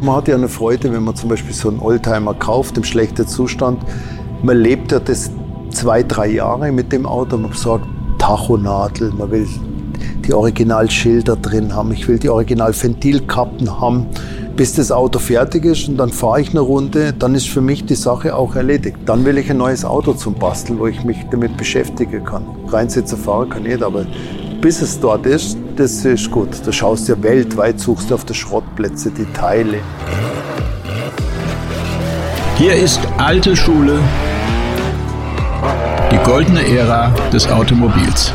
Man hat ja eine Freude, wenn man zum Beispiel so einen Oldtimer kauft im schlechten Zustand. Man lebt ja das zwei, drei Jahre mit dem Auto. Man sagt Tachonadel, man will die Originalschilder drin haben, ich will die Original-Ventilkappen haben, bis das Auto fertig ist und dann fahre ich eine Runde, dann ist für mich die Sache auch erledigt. Dann will ich ein neues Auto zum Basteln, wo ich mich damit beschäftigen kann. Reinsitzer fahren kann jeder, aber bis es dort ist, das ist gut. Da schaust du ja weltweit, suchst du auf der Schrottplätze die Teile. Hier ist alte Schule, die goldene Ära des Automobils.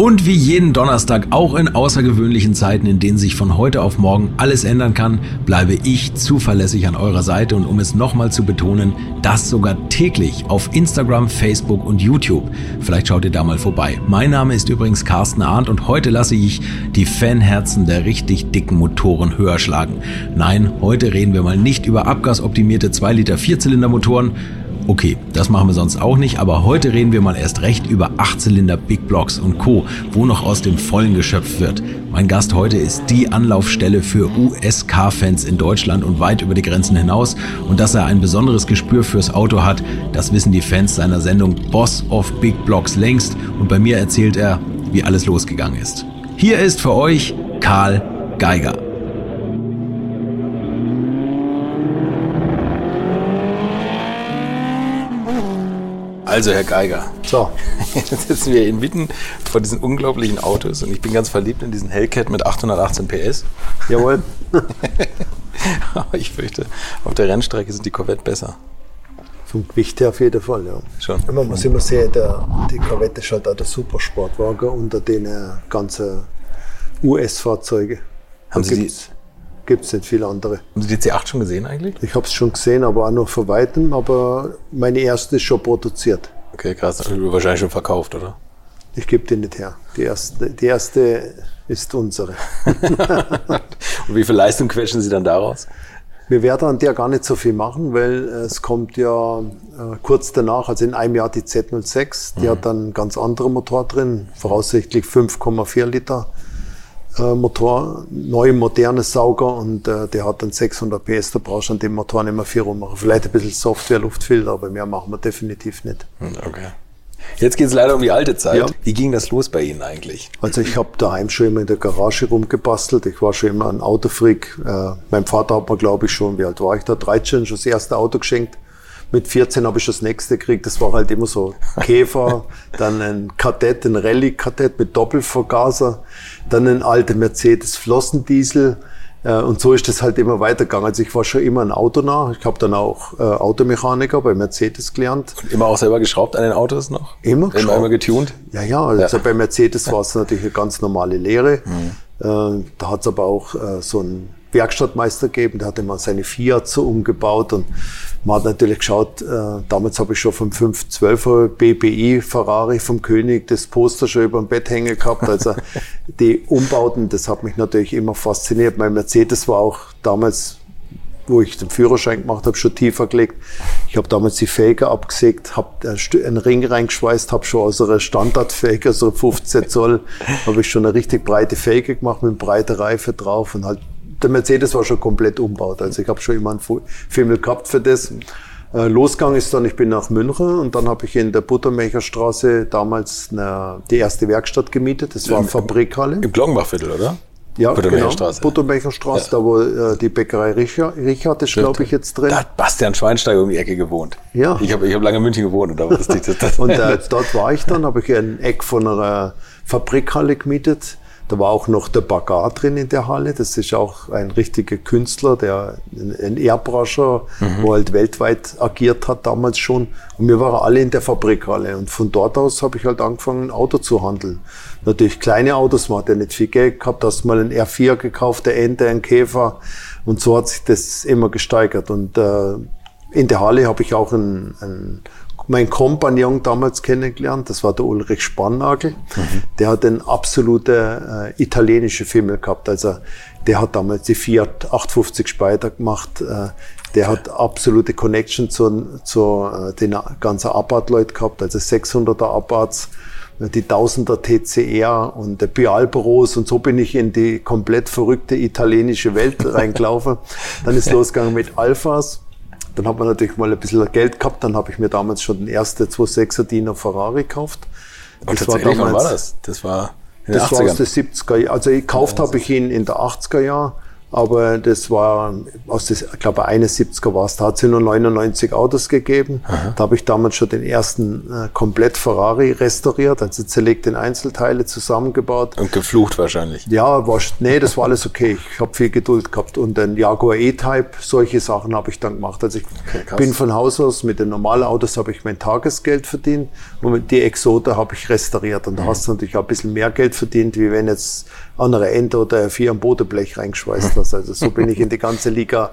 Und wie jeden Donnerstag, auch in außergewöhnlichen Zeiten, in denen sich von heute auf morgen alles ändern kann, bleibe ich zuverlässig an eurer Seite und um es nochmal zu betonen, das sogar täglich auf Instagram, Facebook und YouTube. Vielleicht schaut ihr da mal vorbei. Mein Name ist übrigens Carsten Arndt und heute lasse ich die Fanherzen der richtig dicken Motoren höher schlagen. Nein, heute reden wir mal nicht über abgasoptimierte 2 Liter Vierzylinder Motoren, Okay, das machen wir sonst auch nicht, aber heute reden wir mal erst recht über Achtzylinder, Big Blocks und Co., wo noch aus dem Vollen geschöpft wird. Mein Gast heute ist die Anlaufstelle für USK-Fans in Deutschland und weit über die Grenzen hinaus. Und dass er ein besonderes Gespür fürs Auto hat, das wissen die Fans seiner Sendung Boss of Big Blocks längst. Und bei mir erzählt er, wie alles losgegangen ist. Hier ist für euch Karl Geiger. Also, Herr Geiger. So. Jetzt sitzen wir inmitten vor diesen unglaublichen Autos und ich bin ganz verliebt in diesen Hellcat mit 818 PS. Jawohl. Aber ich fürchte, auf der Rennstrecke sind die Corvette besser. Vom Gewicht her auf jeden Fall, ja. Schon. Man muss immer sehen, der, die Corvette ist halt auch der Supersportwagen unter den äh, ganzen US-Fahrzeugen. Haben Sie die, gibt es nicht viele andere. Haben Sie die C8 schon gesehen eigentlich? Ich habe es schon gesehen, aber auch noch von weitem. Aber meine erste ist schon produziert. Okay, krass. Also wahrscheinlich schon verkauft, oder? Ich gebe die nicht her. Die erste, die erste ist unsere. Und wie viel Leistung quetschen Sie dann daraus? Wir werden an der gar nicht so viel machen, weil es kommt ja äh, kurz danach, also in einem Jahr die Z06, die mhm. hat dann einen ganz anderen Motor drin, voraussichtlich 5,4 Liter äh, Motor, neu moderne Sauger und äh, der hat dann 600 PS, da brauchst du an dem Motor nicht mehr viel rummachen. Vielleicht ein bisschen Software, Luftfilter, aber mehr machen wir definitiv nicht. Hm, okay. Jetzt geht es leider um die alte Zeit. Ja. Wie ging das los bei Ihnen eigentlich? Also ich habe daheim schon immer in der Garage rumgebastelt. Ich war schon immer ein Autofreak. Äh, mein Vater hat mir, glaube ich, schon, wie alt war ich da? 13 schon das erste Auto geschenkt. Mit 14 habe ich das nächste gekriegt. Das war halt immer so Käfer, dann ein Kadett, ein Rallye-Kadett mit Doppelvergaser, dann ein alter Mercedes Flossendiesel. Äh, und so ist das halt immer weitergegangen. Also ich war schon immer ein Autonah. Ich habe dann auch äh, Automechaniker bei Mercedes gelernt. Und immer auch selber geschraubt an den Autos noch? Immer geschraubt. Immer, immer getunt? Ja, ja. Also ja. bei Mercedes war es natürlich eine ganz normale Lehre. Mhm. Äh, da hat es aber auch äh, so ein Werkstattmeister gegeben, der hatte mal seine Fiat so umgebaut und man hat natürlich geschaut, äh, damals habe ich schon vom 512er BBI Ferrari vom König das Poster schon über dem Bett hängen gehabt. Also die Umbauten, das hat mich natürlich immer fasziniert. Mein Mercedes war auch damals, wo ich den Führerschein gemacht habe, schon tiefer gelegt. Ich habe damals die Felge abgesägt, habe einen Ring reingeschweißt, habe schon aus einer Standardfelge, also 15 Zoll, habe ich schon eine richtig breite Felge gemacht mit breiter Reife drauf und halt der Mercedes war schon komplett umbaut. Also ich habe schon immer einen Fimmel gehabt für das. Äh, Losgang ist dann, ich bin nach München und dann habe ich in der Buttermecherstraße damals eine, die erste Werkstatt gemietet. Das war eine Fabrikhalle. Im Glockenbachviertel, oder? Ja, Buttermecherstraße. Genau, Buttermecherstraße, ja. da wo äh, die Bäckerei Richard, Richard ist, glaube ich, jetzt drin. Da hat Bastian Schweinsteiger um die Ecke gewohnt. Ja. Ich habe ich hab lange in München gewohnt. Und, da war das, das und äh, dort war ich dann, habe ich ein Eck von einer Fabrikhalle gemietet. Da war auch noch der Bagar drin in der Halle. Das ist auch ein richtiger Künstler, der ein Airbrusher, mhm. wo halt weltweit agiert hat damals schon. Und wir waren alle in der Fabrikhalle. Und von dort aus habe ich halt angefangen, ein Auto zu handeln. Natürlich kleine Autos, man hat ja nicht viel Geld gehabt, hast mal ein R4 gekauft, der Ente, ein Käfer. Und so hat sich das immer gesteigert. Und äh, in der Halle habe ich auch ein, ein mein Kompagnon damals kennengelernt, das war der Ulrich Spannagel. Mhm. Der hat eine absolute äh, italienische Fimmel gehabt. Also der hat damals die Fiat 850 Spider gemacht. Äh, der hat absolute Connection zu, zu äh, den ganzen Abarth-Leuten gehabt, also 600er Abarths. die Tausender TCR und der Bialbüros und so bin ich in die komplett verrückte italienische Welt reingelaufen. dann ist losgegangen mit Alphas. Dann hat man natürlich mal ein bisschen Geld gehabt. Dann habe ich mir damals schon den ersten 2.6er Diener Ferrari gekauft. Das war damals, war das? Das war in das 80ern. war aus den 70er Also gekauft ja, habe ich ihn in der 80er Jahren aber das war aus des, ich glaube 71er war es, da hat es nur 99 Autos gegeben. Aha. Da habe ich damals schon den ersten äh, komplett Ferrari restauriert, also zerlegt in Einzelteile zusammengebaut. Und geflucht wahrscheinlich. Ja, war, nee, das war alles okay. Ich habe viel Geduld gehabt und den Jaguar E-Type, solche Sachen habe ich dann gemacht. Also ich okay, bin von Haus aus mit den normalen Autos habe ich mein Tagesgeld verdient die Exote habe ich restauriert und da mhm. hast du natürlich auch ein bisschen mehr Geld verdient, wie wenn jetzt andere Ente oder vier am Bodenblech reingeschweißt hast. Also so bin ich in die ganze Liga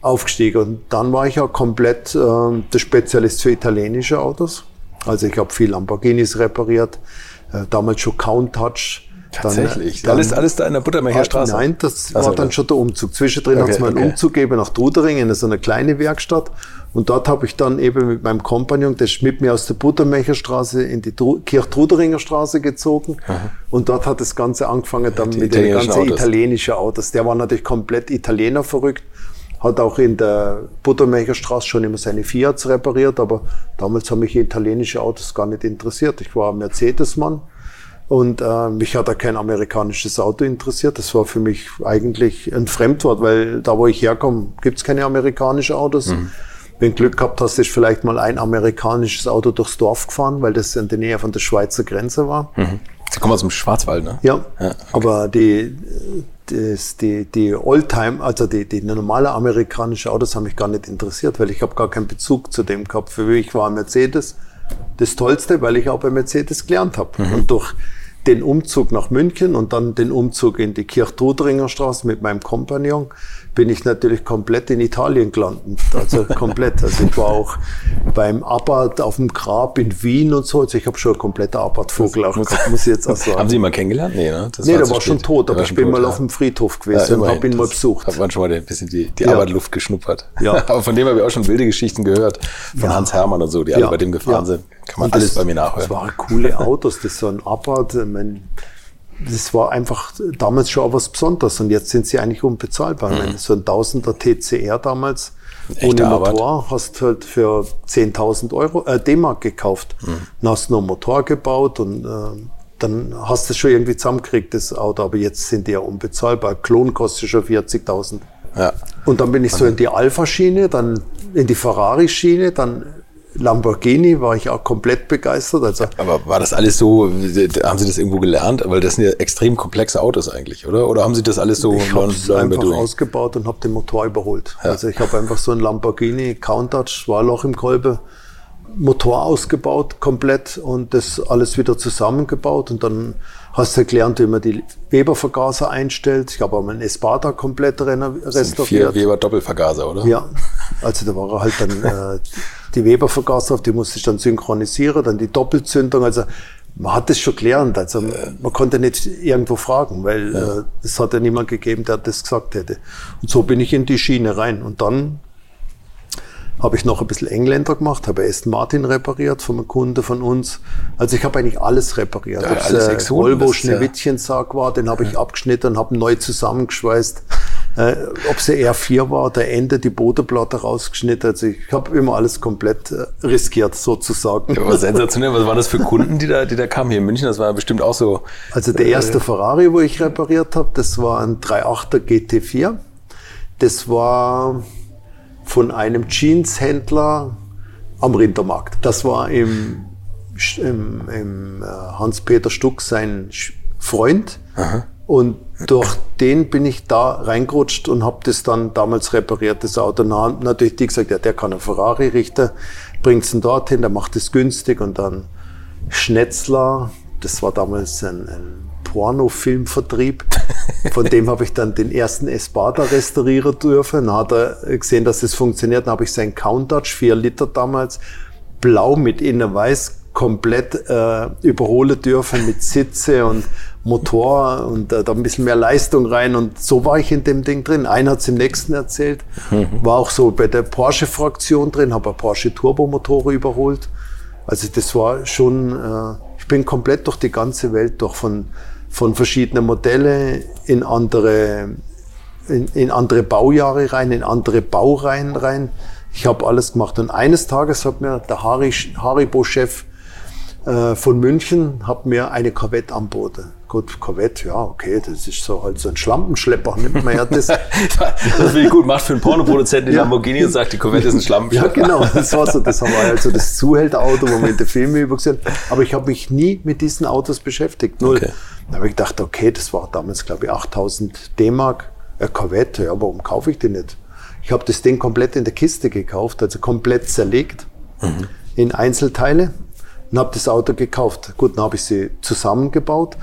aufgestiegen. Und dann war ich auch komplett äh, der Spezialist für italienische Autos. Also ich habe viel Lamborghinis repariert, äh, damals schon Countach. Tatsächlich. Dann, alles, alles da in der Buttermecherstraße? Nein, das also, war dann schon der Umzug. Zwischendrin okay, hat es mal einen okay. Umzug gegeben nach Trudering in so eine kleine Werkstatt. Und dort habe ich dann eben mit meinem Kompagnon, der ist mit mir aus der Buttermecherstraße in die Kirchtruderinger Straße gezogen. Aha. Und dort hat das Ganze angefangen dann die mit den ganzen Autos. italienischen Autos. Der war natürlich komplett Italiener verrückt. Hat auch in der Buttermecherstraße schon immer seine Fiats repariert, aber damals haben mich italienische Autos gar nicht interessiert. Ich war Mercedes-Mann und äh, mich hat da kein amerikanisches Auto interessiert. Das war für mich eigentlich ein Fremdwort, weil da, wo ich herkomme, gibt's keine amerikanischen Autos. Mhm. Wenn Glück gehabt hast, ist vielleicht mal ein amerikanisches Auto durchs Dorf gefahren, weil das in der Nähe von der Schweizer Grenze war. Mhm. Sie kommen aus dem Schwarzwald, ne? Ja. ja okay. Aber die, das, die, die Oldtime, also die, die normale amerikanische Autos haben mich gar nicht interessiert, weil ich habe gar keinen Bezug zu dem gehabt. Für mich war Mercedes das Tollste, weil ich auch bei Mercedes gelernt habe. Mhm. Und durch den Umzug nach München und dann den Umzug in die Kirchdudringer Straße mit meinem Kompagnon bin ich natürlich komplett in Italien gelandet. Also komplett. Also ich war auch beim Abbott auf dem Grab in Wien und so. Also ich habe schon ein kompletter Abbott-Vogel auch gehabt, muss ich jetzt auch sagen. Haben Sie ihn mal kennengelernt? Nee, ne? Das nee, war der war schon tot, aber ich bin mal ja. auf dem Friedhof gewesen ja, und habe ihn mal besucht. Hat man schon mal ein bisschen die, die ja. Abbott-Luft geschnuppert. Ja. aber von dem habe ich auch schon wilde Geschichten gehört. Von Hans Hermann und so, die alle bei dem gefahren sind. Kann man und alles das, bei mir nachhören. Das waren coole Autos. Das ist so ein Abbott. Mein, das war einfach damals schon auch was Besonderes und jetzt sind sie eigentlich unbezahlbar. Mhm. So ein Tausender TCR damals ohne Motor Arbeit. hast halt für 10.000 Euro äh, D-Mark gekauft. Mhm. Dann hast du noch einen Motor gebaut und äh, dann hast du es schon irgendwie zusammengekriegt, das Auto. Aber jetzt sind die ja unbezahlbar. Klon kostet schon 40.000. Ja. Und dann bin ich so in die Alpha-Schiene, dann in die Ferrari-Schiene, dann Lamborghini war ich auch komplett begeistert. Also Aber war das alles so, haben Sie das irgendwo gelernt? Weil das sind ja extrem komplexe Autos eigentlich, oder? Oder haben Sie das alles so Ich habe es einfach ausgebaut und habe den Motor überholt. Ja. Also ich habe einfach so ein Lamborghini Countach, war Loch im Kolbe, Motor ausgebaut komplett und das alles wieder zusammengebaut und dann hast du gelernt, wie man die Weber-Vergaser einstellt. Ich habe auch meinen Espada komplett restauriert. Vier Weber Doppelvergaser, oder? Ja, also da war halt dann äh, die Weber-Vergaser, auf die musste ich dann synchronisieren, dann die Doppelzündung. Also man hat das schon gelernt. Also man konnte nicht irgendwo fragen, weil ja. äh, es hat ja niemand gegeben, der das gesagt hätte. Und so bin ich in die Schiene rein. Und dann habe ich noch ein bisschen Engländer gemacht, habe Aston Martin repariert einem Kunde von uns. Also ich habe eigentlich alles repariert. Ja, alles äh, Volvo Schneewittchensarg war, den habe ich ja. abgeschnitten, habe neu zusammengeschweißt. Äh, ob sie R4 war, der Ende, die Bodenplatte rausgeschnitten. Also ich habe immer alles komplett äh, riskiert, sozusagen. Ja, aber sensationell. Was waren das für Kunden, die da, die da kamen hier in München? Das war bestimmt auch so. Also der erste äh, Ferrari, wo ich repariert habe, das war ein 3.8er GT4. Das war von einem Jeanshändler am Rindermarkt. Das war im, im, im äh, Hans-Peter Stuck sein Freund. Aha. Und durch den bin ich da reingerutscht und habe das dann damals repariert, das Auto. Und natürlich die gesagt, ja, der kann einen Ferrari richten, bringt's ihn dorthin, der macht es günstig. Und dann Schnetzler, das war damals ein, ein Pornofilmvertrieb. Von dem habe ich dann den ersten Espada restaurieren dürfen. Dann hat er gesehen, dass das funktioniert. Dann habe ich sein Countach, 4 Liter damals, blau mit innen weiß, komplett äh, überholen dürfen mit Sitze und Motor und äh, da ein bisschen mehr Leistung rein. Und so war ich in dem Ding drin. Einer hat es im nächsten erzählt. Mhm. War auch so bei der Porsche-Fraktion drin, habe Porsche Turbomotor überholt. Also das war schon... Äh, bin komplett durch die ganze Welt durch, von, von verschiedenen Modelle in andere, in, in andere Baujahre rein, in andere Baureihen rein. Ich habe alles gemacht. Und eines Tages hat mir der Haribo-Chef äh, von München hat mir eine Corvette anboten. Gut, Corvette, ja, okay, das ist so halt so ein Schlampenschlepper, nimmt man ja das. das finde ich gut, macht für einen Pornoproduzenten ja. Lamborghini und sagt, die Corvette ist ein Schlampenschlepper. Ja, genau, das war so, das war also das Zuhälterauto, wo man in den Filmen übergesehen Aber ich habe mich nie mit diesen Autos beschäftigt, null. Okay. Da habe ich gedacht, okay, das war damals, glaube ich, 8000 D-Mark, eine Corvette, ja, warum kaufe ich die nicht? Ich habe das Ding komplett in der Kiste gekauft, also komplett zerlegt mhm. in Einzelteile und habe das Auto gekauft. Gut, dann habe ich sie zusammengebaut.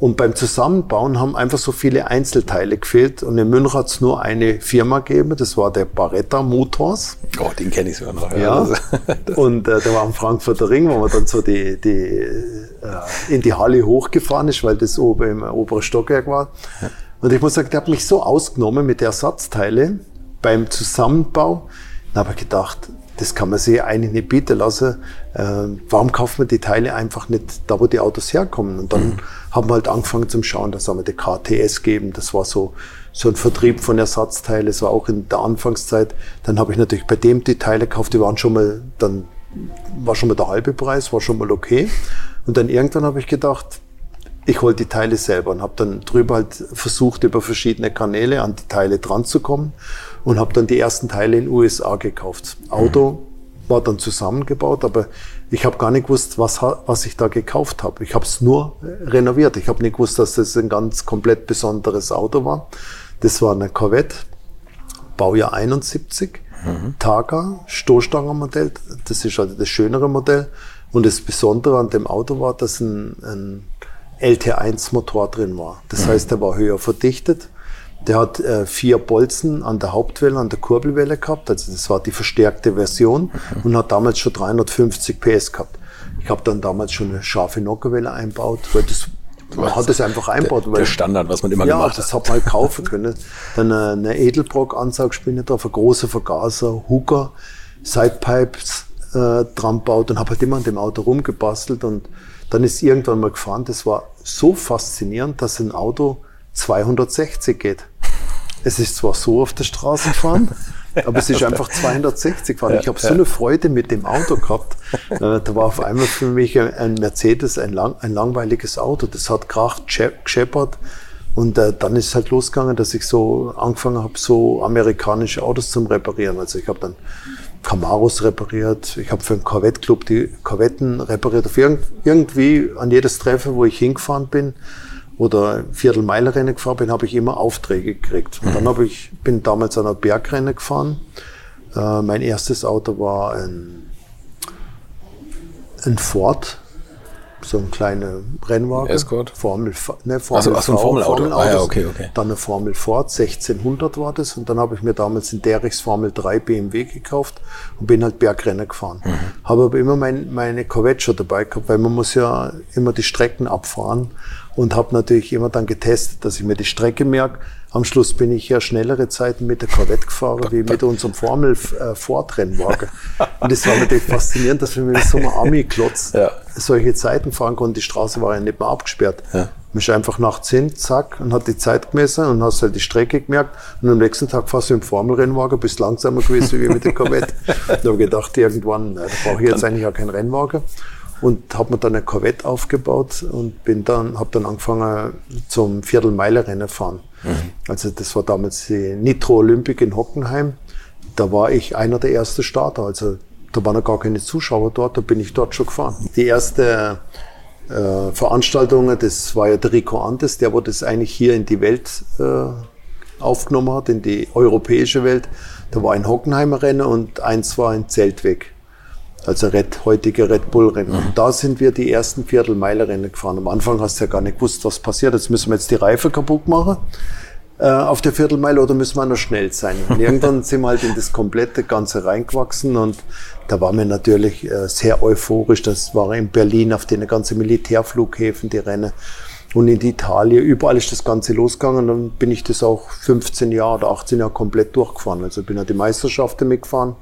Und beim Zusammenbauen haben einfach so viele Einzelteile gefehlt. Und in München hat es nur eine Firma gegeben, das war der Barretta Motors. Oh, den kenne ich sogar noch. Ja. und äh, der war am Frankfurter Ring, wo man dann so die, die, äh, in die Halle hochgefahren ist, weil das oben im oberen Stockwerk war. Und ich muss sagen, der hat mich so ausgenommen mit der Ersatzteile beim Zusammenbau. Dann habe ich gedacht, das kann man sich eigentlich nicht bieten lassen. Äh, warum kauft man die Teile einfach nicht da, wo die Autos herkommen? Und dann mhm. haben wir halt angefangen zum Schauen, dass wir die KTS geben. Das war so, so ein Vertrieb von Ersatzteilen. Das war auch in der Anfangszeit. Dann habe ich natürlich bei dem die Teile gekauft, die waren schon mal, dann war schon mal der halbe Preis, war schon mal okay. Und dann irgendwann habe ich gedacht, ich hole die Teile selber und habe dann drüber halt versucht, über verschiedene Kanäle an die Teile dran zu kommen und habe dann die ersten Teile in den USA gekauft. Auto war dann zusammengebaut, aber ich habe gar nicht gewusst, was, was ich da gekauft habe. Ich habe es nur renoviert. Ich habe nicht gewusst, dass das ein ganz komplett besonderes Auto war. Das war eine Corvette, Baujahr 71, mhm. Targa, Stoßstangenmodell. Das ist also das schönere Modell. Und das Besondere an dem Auto war, dass ein, ein LT1-Motor drin war. Das mhm. heißt, der war höher verdichtet der hat äh, vier Bolzen an der Hauptwelle, an der Kurbelwelle gehabt. Also das war die verstärkte Version mhm. und hat damals schon 350 PS gehabt. Ich habe dann damals schon eine scharfe Nockerwelle einbaut, weil das man hat es einfach einbaut. Der, der Standard, was man immer ja, gemacht hat. Ja, das hat man halt kaufen können. Dann äh, eine Edelbrock-Ansaugspinne drauf, ein großer Vergaser, Hooker, Sidepipes äh, dran baut und habe halt immer an dem Auto rumgebastelt und dann ist irgendwann mal gefahren. Das war so faszinierend, dass ein Auto 260 geht. Es ist zwar so auf der Straße gefahren, aber es ist einfach 260 gefahren. ich habe so eine Freude mit dem Auto gehabt. Äh, da war auf einmal für mich ein Mercedes ein, lang, ein langweiliges Auto. Das hat kracht, gescheppert. Und äh, dann ist es halt losgegangen, dass ich so angefangen habe, so amerikanische Autos zum Reparieren. Also ich habe dann Camaros repariert, ich habe für einen Corvette-Club die Corvetten repariert. Auf irgend, irgendwie an jedes Treffen, wo ich hingefahren bin, oder Viertelmeilrennen gefahren bin, habe ich immer Aufträge gekriegt. Und dann habe ich, bin damals an einer Bergrennen gefahren. Äh, mein erstes Auto war ein, ein Ford, so ein kleiner Rennwagen. Escort? Formel, ne, Formel also, also ein Formelauto. Formel ah, ja, okay, okay. Dann eine Formel Ford, 1600 war das. Und dann habe ich mir damals in Derichs Formel 3 BMW gekauft und bin halt Bergrennen gefahren. Mhm. Habe aber immer mein, meine Corvette schon dabei gehabt, weil man muss ja immer die Strecken abfahren und habe natürlich immer dann getestet, dass ich mir die Strecke merke. Am Schluss bin ich ja schnellere Zeiten mit der Corvette gefahren wie mit unserem Formel äh, Ford Rennwagen. Und es war natürlich faszinierend, dass wir mit so einem Army-Klotz ja. solche Zeiten fahren konnten. Die Straße war ja nicht mehr abgesperrt. Ja. Man ist einfach nachts hin, zack, und hat die Zeit gemessen und hast halt die Strecke gemerkt. Und am nächsten Tag fährst du im Formelrennwagen, bist langsamer gewesen wie mit der Corvette. da habe gedacht, irgendwann, na, da brauche ich jetzt eigentlich auch keinen Rennwagen und habe mir dann eine Corvette aufgebaut und bin dann habe dann angefangen zum Viertelmeile-Rennen fahren. Mhm. Also das war damals die Nitro Olympic in Hockenheim. Da war ich einer der ersten Starter. Also da waren noch gar keine Zuschauer dort, da bin ich dort schon gefahren. Die erste äh, Veranstaltung, das war ja der Rico Antes, der wo das eigentlich hier in die Welt äh, aufgenommen hat, in die europäische Welt. Da war ein Hockenheimer Rennen und eins war ein Zeltweg also Red, heutige Red Bull Rennen. Mhm. Und da sind wir die ersten Viertelmeiler-Rennen gefahren. Am Anfang hast du ja gar nicht gewusst, was passiert. Jetzt müssen wir jetzt die Reife kaputt machen äh, auf der Viertelmeile oder müssen wir noch schnell sein? Und irgendwann sind wir halt in das komplette Ganze reingewachsen und da waren wir natürlich äh, sehr euphorisch. Das war in Berlin auf den ganzen Militärflughäfen die Rennen und in Italien. Überall ist das Ganze losgegangen. Dann bin ich das auch 15 Jahre oder 18 Jahre komplett durchgefahren. Also bin ja die Meisterschaften mitgefahren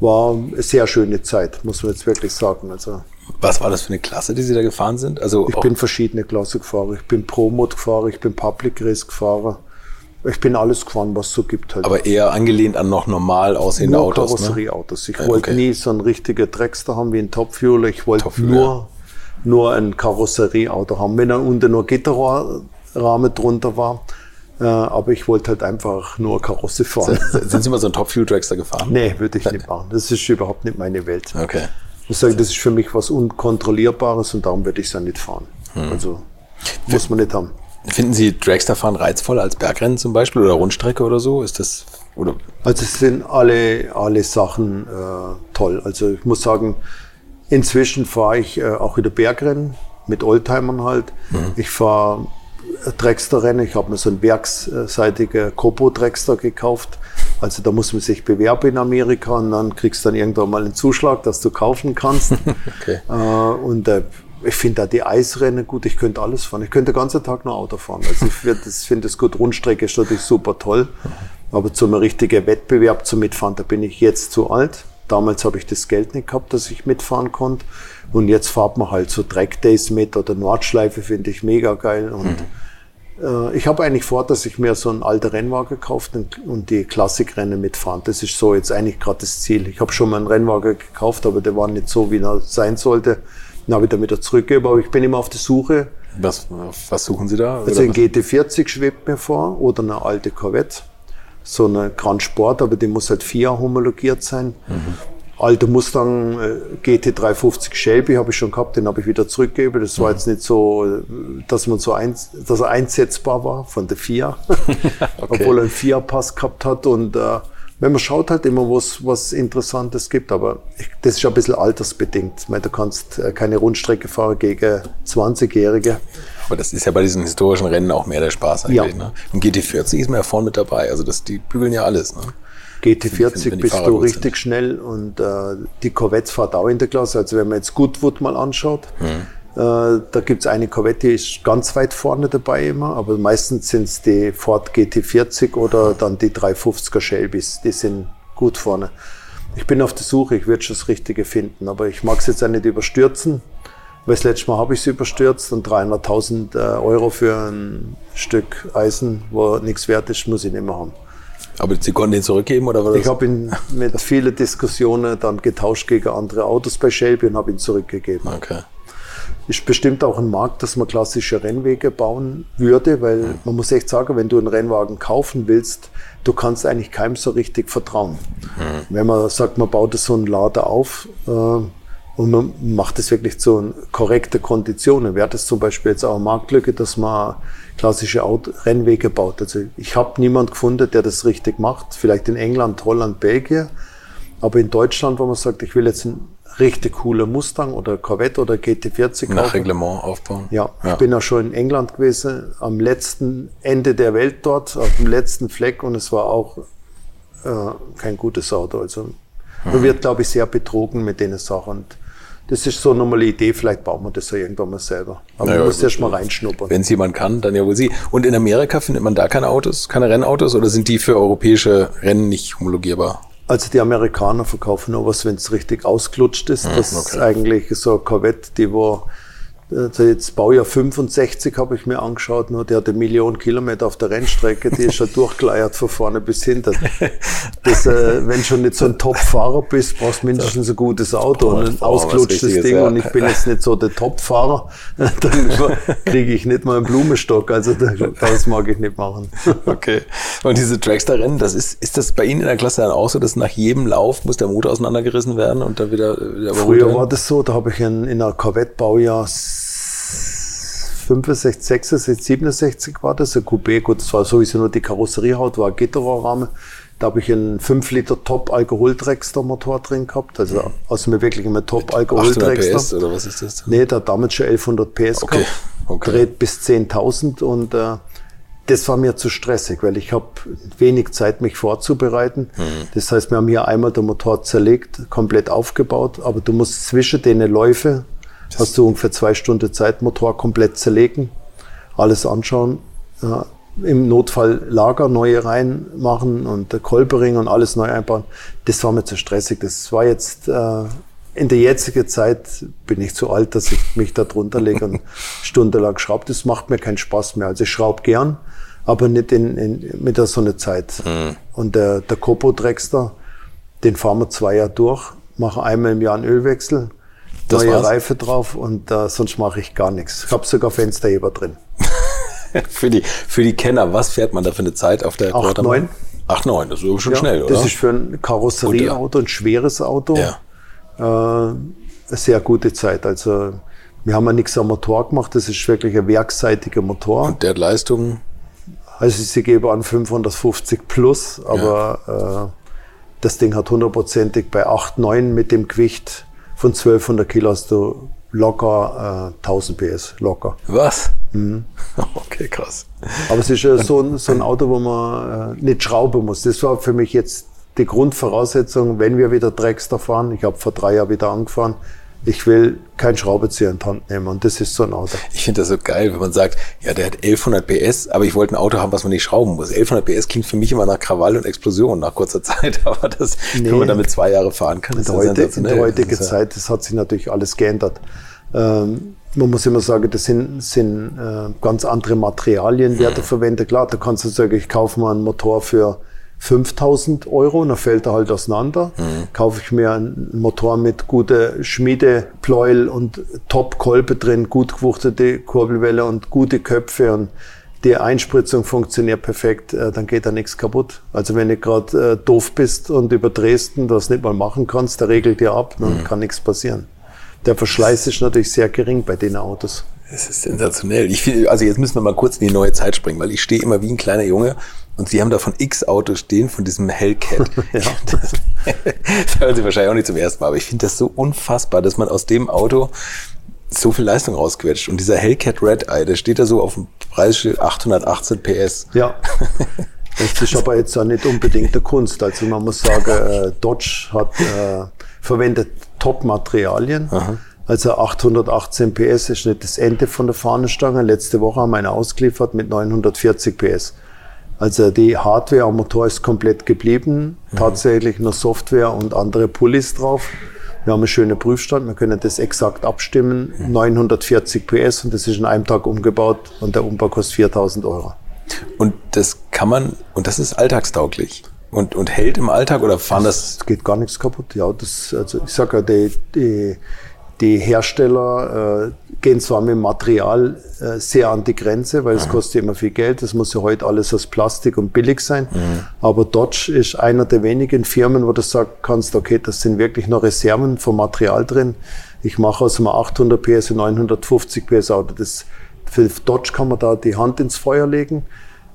war eine sehr schöne Zeit, muss man jetzt wirklich sagen. Also Was war das für eine Klasse, die Sie da gefahren sind? Also ich bin verschiedene Klasse gefahren. Ich bin Pro-Mod gefahren, ich bin Public Race gefahren. Ich bin alles gefahren, was es so gibt halt. Aber eher angelehnt an noch normal aussehende nur Autos. Karosserieautos. Ne? Ich wollte nie so ein richtiger Dragster haben wie ein Top Fuel. Ich wollte nur, nur ein Karosserieauto haben. Wenn da unten nur Gitterrahmen drunter war, aber ich wollte halt einfach nur Karosse fahren. Sind Sie mal so ein Top Fuel Dragster gefahren? Nee, würde ich nicht machen. Das ist überhaupt nicht meine Welt. Okay. Ich sage, das ist für mich was Unkontrollierbares und darum würde ich es ja nicht fahren. Hm. Also muss man nicht haben. Finden Sie Dragster-Fahren reizvoll als Bergrennen zum Beispiel oder Rundstrecke oder so? Ist das oder? Also es sind alle alle Sachen äh, toll. Also ich muss sagen, inzwischen fahre ich äh, auch wieder Bergrennen mit Oldtimern halt. Mhm. Ich fahre Dragster-Rennen. Ich habe mir so einen werksseitigen Copo-Dragster gekauft. Also da muss man sich bewerben in Amerika und dann kriegst du dann irgendwann mal einen Zuschlag, dass du kaufen kannst. okay. äh, und äh, ich finde da die Eisrennen gut, ich könnte alles fahren. Ich könnte den ganzen Tag nur Auto fahren. Also ich finde es gut. Rundstrecke ist natürlich super toll. Aber zum richtigen Wettbewerb zum Mitfahren, da bin ich jetzt zu alt. Damals habe ich das Geld nicht gehabt, dass ich mitfahren konnte. Und jetzt fahrt man halt so Track Days mit oder Nordschleife finde ich mega geil. Und mhm. Äh, ich habe eigentlich vor, dass ich mir so einen alten Rennwagen kaufe und, die Klassikrennen mitfahren. Das ist so jetzt eigentlich gerade das Ziel. Ich habe schon mal einen Rennwagen gekauft, aber der war nicht so, wie er sein sollte. Dann habe ich dann wieder zurückgegeben, aber ich bin immer auf der Suche. Was, was suchen Sie da? Also ein GT40 schwebt mir vor oder eine alte Corvette. So eine Grand Sport, aber die muss halt FIA homologiert sein. Mhm. Alter Mustang äh, GT350 Shelby habe ich schon gehabt, den habe ich wieder zurückgegeben. Das war mhm. jetzt nicht so, dass man so ein, dass er einsetzbar war von der FIA, okay. obwohl er einen FIA-Pass gehabt hat und äh, wenn man schaut halt immer, was, was Interessantes gibt, aber ich, das ist ein bisschen altersbedingt. Ich meine, du kannst äh, keine Rundstrecke fahren gegen 20-Jährige. Aber das ist ja bei diesen historischen Rennen auch mehr der Spaß eigentlich. Ja. Ne? Und GT40 ist mir ja vorne mit dabei. Also das, die bügeln ja alles. Ne? GT40 bist du richtig sind. schnell und äh, die Corvette fährt auch in der Klasse. Also wenn man jetzt Goodwood mal anschaut, mhm. Äh, da gibt es eine Corvette, die ist ganz weit vorne dabei immer, aber meistens sind es die Ford GT40 oder dann die 350er Shelbys, die sind gut vorne. Ich bin auf der Suche, ich werde schon das Richtige finden, aber ich mag es jetzt auch nicht überstürzen, weil das letzte Mal habe ich es überstürzt und 300.000 äh, Euro für ein Stück Eisen, wo nichts wert ist, muss ich nicht mehr haben. Aber Sie konnten ihn zurückgeben oder was? Ich habe ihn mit vielen Diskussionen dann getauscht gegen andere Autos bei Shelby und habe ihn zurückgegeben. Okay ist bestimmt auch ein Markt, dass man klassische Rennwege bauen würde, weil mhm. man muss echt sagen, wenn du einen Rennwagen kaufen willst, du kannst eigentlich keinem so richtig vertrauen. Mhm. Wenn man sagt, man baut so einen Lader auf äh, und man macht es wirklich zu korrekten Konditionen, wäre das zum Beispiel jetzt auch eine Marktlücke, dass man klassische Auto Rennwege baut. Also ich habe niemand gefunden, der das richtig macht. Vielleicht in England, Holland, Belgien. Aber in Deutschland, wo man sagt, ich will jetzt einen richtig cooler Mustang oder Corvette oder GT40 Nach Reglement aufbauen. Ja, ja, ich bin ja schon in England gewesen, am letzten Ende der Welt dort, auf dem letzten Fleck und es war auch äh, kein gutes Auto. Also man mhm. wird, glaube ich, sehr betrogen mit den Sachen. Und das ist so eine normale Idee, vielleicht bauen wir das ja irgendwann mal selber. Aber naja, man muss erst mal reinschnuppern. Wenn es jemand kann, dann ja wohl Sie. Und in Amerika findet man da keine Autos, keine Rennautos oder sind die für europäische Rennen nicht homologierbar? Also die Amerikaner verkaufen nur was, wenn es richtig ausgelutscht ist. Hm, das okay. ist eigentlich so eine Corvette, die wo also jetzt Baujahr 65 habe ich mir angeschaut, nur der hat eine Million Kilometer auf der Rennstrecke, die ist schon durchgeleiert von vorne bis hinten. Das, äh, wenn schon nicht so ein Top-Fahrer bist, brauchst du mindestens ein gutes Auto und ein ausgelutschtes Ding. Ja. Und ich bin jetzt nicht so der Top-Fahrer, dann kriege ich nicht mal einen Blumenstock. Also das mag ich nicht machen. Okay. Und diese Dragster-Rennen, das ist, ist das bei Ihnen in der Klasse dann auch so, dass nach jedem Lauf muss der Motor auseinandergerissen werden und dann wieder, wieder Früher war das so, da habe ich in, in einer Corvette-Baujahr 65, 66, 67 war das, ein Coupé, gut, das war sowieso nur die Karosseriehaut, war ein Gitterrohrrahmen. Da habe ich einen 5 Liter Top Alkoholdrexter Motor drin gehabt, also mhm. aus mir wirklich immer Top Alkoholdrexter. PS oder was ist das? Nee, der hat damals schon 1100 PS okay. gehabt, okay. dreht bis 10.000 und äh, das war mir zu stressig, weil ich habe wenig Zeit, mich vorzubereiten. Mhm. Das heißt, wir haben hier einmal den Motor zerlegt, komplett aufgebaut, aber du musst zwischen den Läufe das hast du ungefähr zwei Stunden Zeit, Motor komplett zerlegen, alles anschauen, ja, im Notfall Lager neue reinmachen und der Kolbering und alles neu einbauen. Das war mir zu stressig. Das war jetzt äh, in der jetzigen Zeit bin ich zu alt, dass ich mich da drunter lege und stundenlang schraube. Das macht mir keinen Spaß mehr. Also ich schraube gern, aber nicht in, in, mit so einer Zeit. Mhm. Und der, der Copo Drexler, den fahren wir zwei Jahre durch, machen einmal im Jahr einen Ölwechsel, das neue war's. Reife drauf und äh, sonst mache ich gar nichts. Ich habe sogar Fensterheber drin. für, die, für die Kenner, was fährt man da für eine Zeit auf der 8,9? 8,9, das ist schon ja, schnell, oder? Das ist für ein Karosserieauto, ein schweres Auto. Ja. Äh, eine sehr gute Zeit. Also wir haben ja nichts am Motor gemacht, das ist wirklich ein werkseitiger Motor. Und der hat Leistung? Also sie geben an 550 plus, aber ja. äh, das Ding hat hundertprozentig bei 8,9 mit dem Gewicht von 1200 Kilo hast du locker äh, 1000 PS, locker. Was? Mhm. Okay, krass. Aber es ist ja so, ein, so ein Auto, wo man äh, nicht schrauben muss. Das war für mich jetzt die Grundvoraussetzung, wenn wir wieder Dragster fahren. Ich habe vor drei Jahren wieder angefahren ich will keinen Schraubenzieher in die Hand nehmen und das ist so ein Auto. Ich finde das so geil, wenn man sagt, ja, der hat 1100 PS, aber ich wollte ein Auto haben, was man nicht schrauben muss. 1100 PS klingt für mich immer nach Krawall und Explosion nach kurzer Zeit, aber das, nee. wenn man damit zwei Jahre fahren kann, ist in, heute, in der heutigen das Zeit, das hat sich natürlich alles geändert. Ähm, man muss immer sagen, das sind, sind äh, ganz andere Materialien, die er verwendet. Klar, da kannst du sagen, ich kaufe mal einen Motor für 5000 Euro, dann fällt er halt auseinander. Mhm. Kaufe ich mir einen Motor mit guter Schmiedepleuel und Top-Kolbe drin, gut gewuchtete Kurbelwelle und gute Köpfe und die Einspritzung funktioniert perfekt, äh, dann geht da nichts kaputt. Also wenn du gerade äh, doof bist und über Dresden das nicht mal machen kannst, der regelt dir ab, dann mhm. kann nichts passieren. Der Verschleiß ist natürlich sehr gering bei den Autos. Es ist sensationell. Ich find, also jetzt müssen wir mal kurz in die neue Zeit springen, weil ich stehe immer wie ein kleiner Junge und Sie haben da von X-Autos stehen, von diesem Hellcat. ja. Das, das hören Sie wahrscheinlich auch nicht zum ersten Mal, aber ich finde das so unfassbar, dass man aus dem Auto so viel Leistung rausquetscht. Und dieser Hellcat Red Eye, der steht da so auf dem Preisschild 818 PS. Ja. Das ist aber jetzt auch nicht unbedingt der Kunst. Also man muss sagen, äh, Dodge hat äh, verwendet Top-Materialien. Also 818 PS ist nicht das Ende von der Fahnenstange. Letzte Woche haben wir eine ausgeliefert mit 940 PS. Also die Hardware am Motor ist komplett geblieben. Mhm. Tatsächlich nur Software und andere Pullis drauf. Wir haben einen schönen Prüfstand, wir können das exakt abstimmen. Mhm. 940 PS und das ist in einem Tag umgebaut und der Umbau kostet 4000 Euro. Und das kann man, und das ist alltagstauglich? Und, und hält im Alltag oder fahren das? Es geht gar nichts kaputt. Ja, das, also ich sage ja, die, die, die Hersteller äh, gehen zwar mit dem Material äh, sehr an die Grenze, weil es mhm. kostet immer viel Geld. Das muss ja heute alles aus Plastik und billig sein. Mhm. Aber Dodge ist einer der wenigen Firmen, wo du sagen kannst, okay, das sind wirklich noch Reserven vom Material drin. Ich mache aus einem 800 PS ein 950 PS Auto. Das, für Dodge kann man da die Hand ins Feuer legen,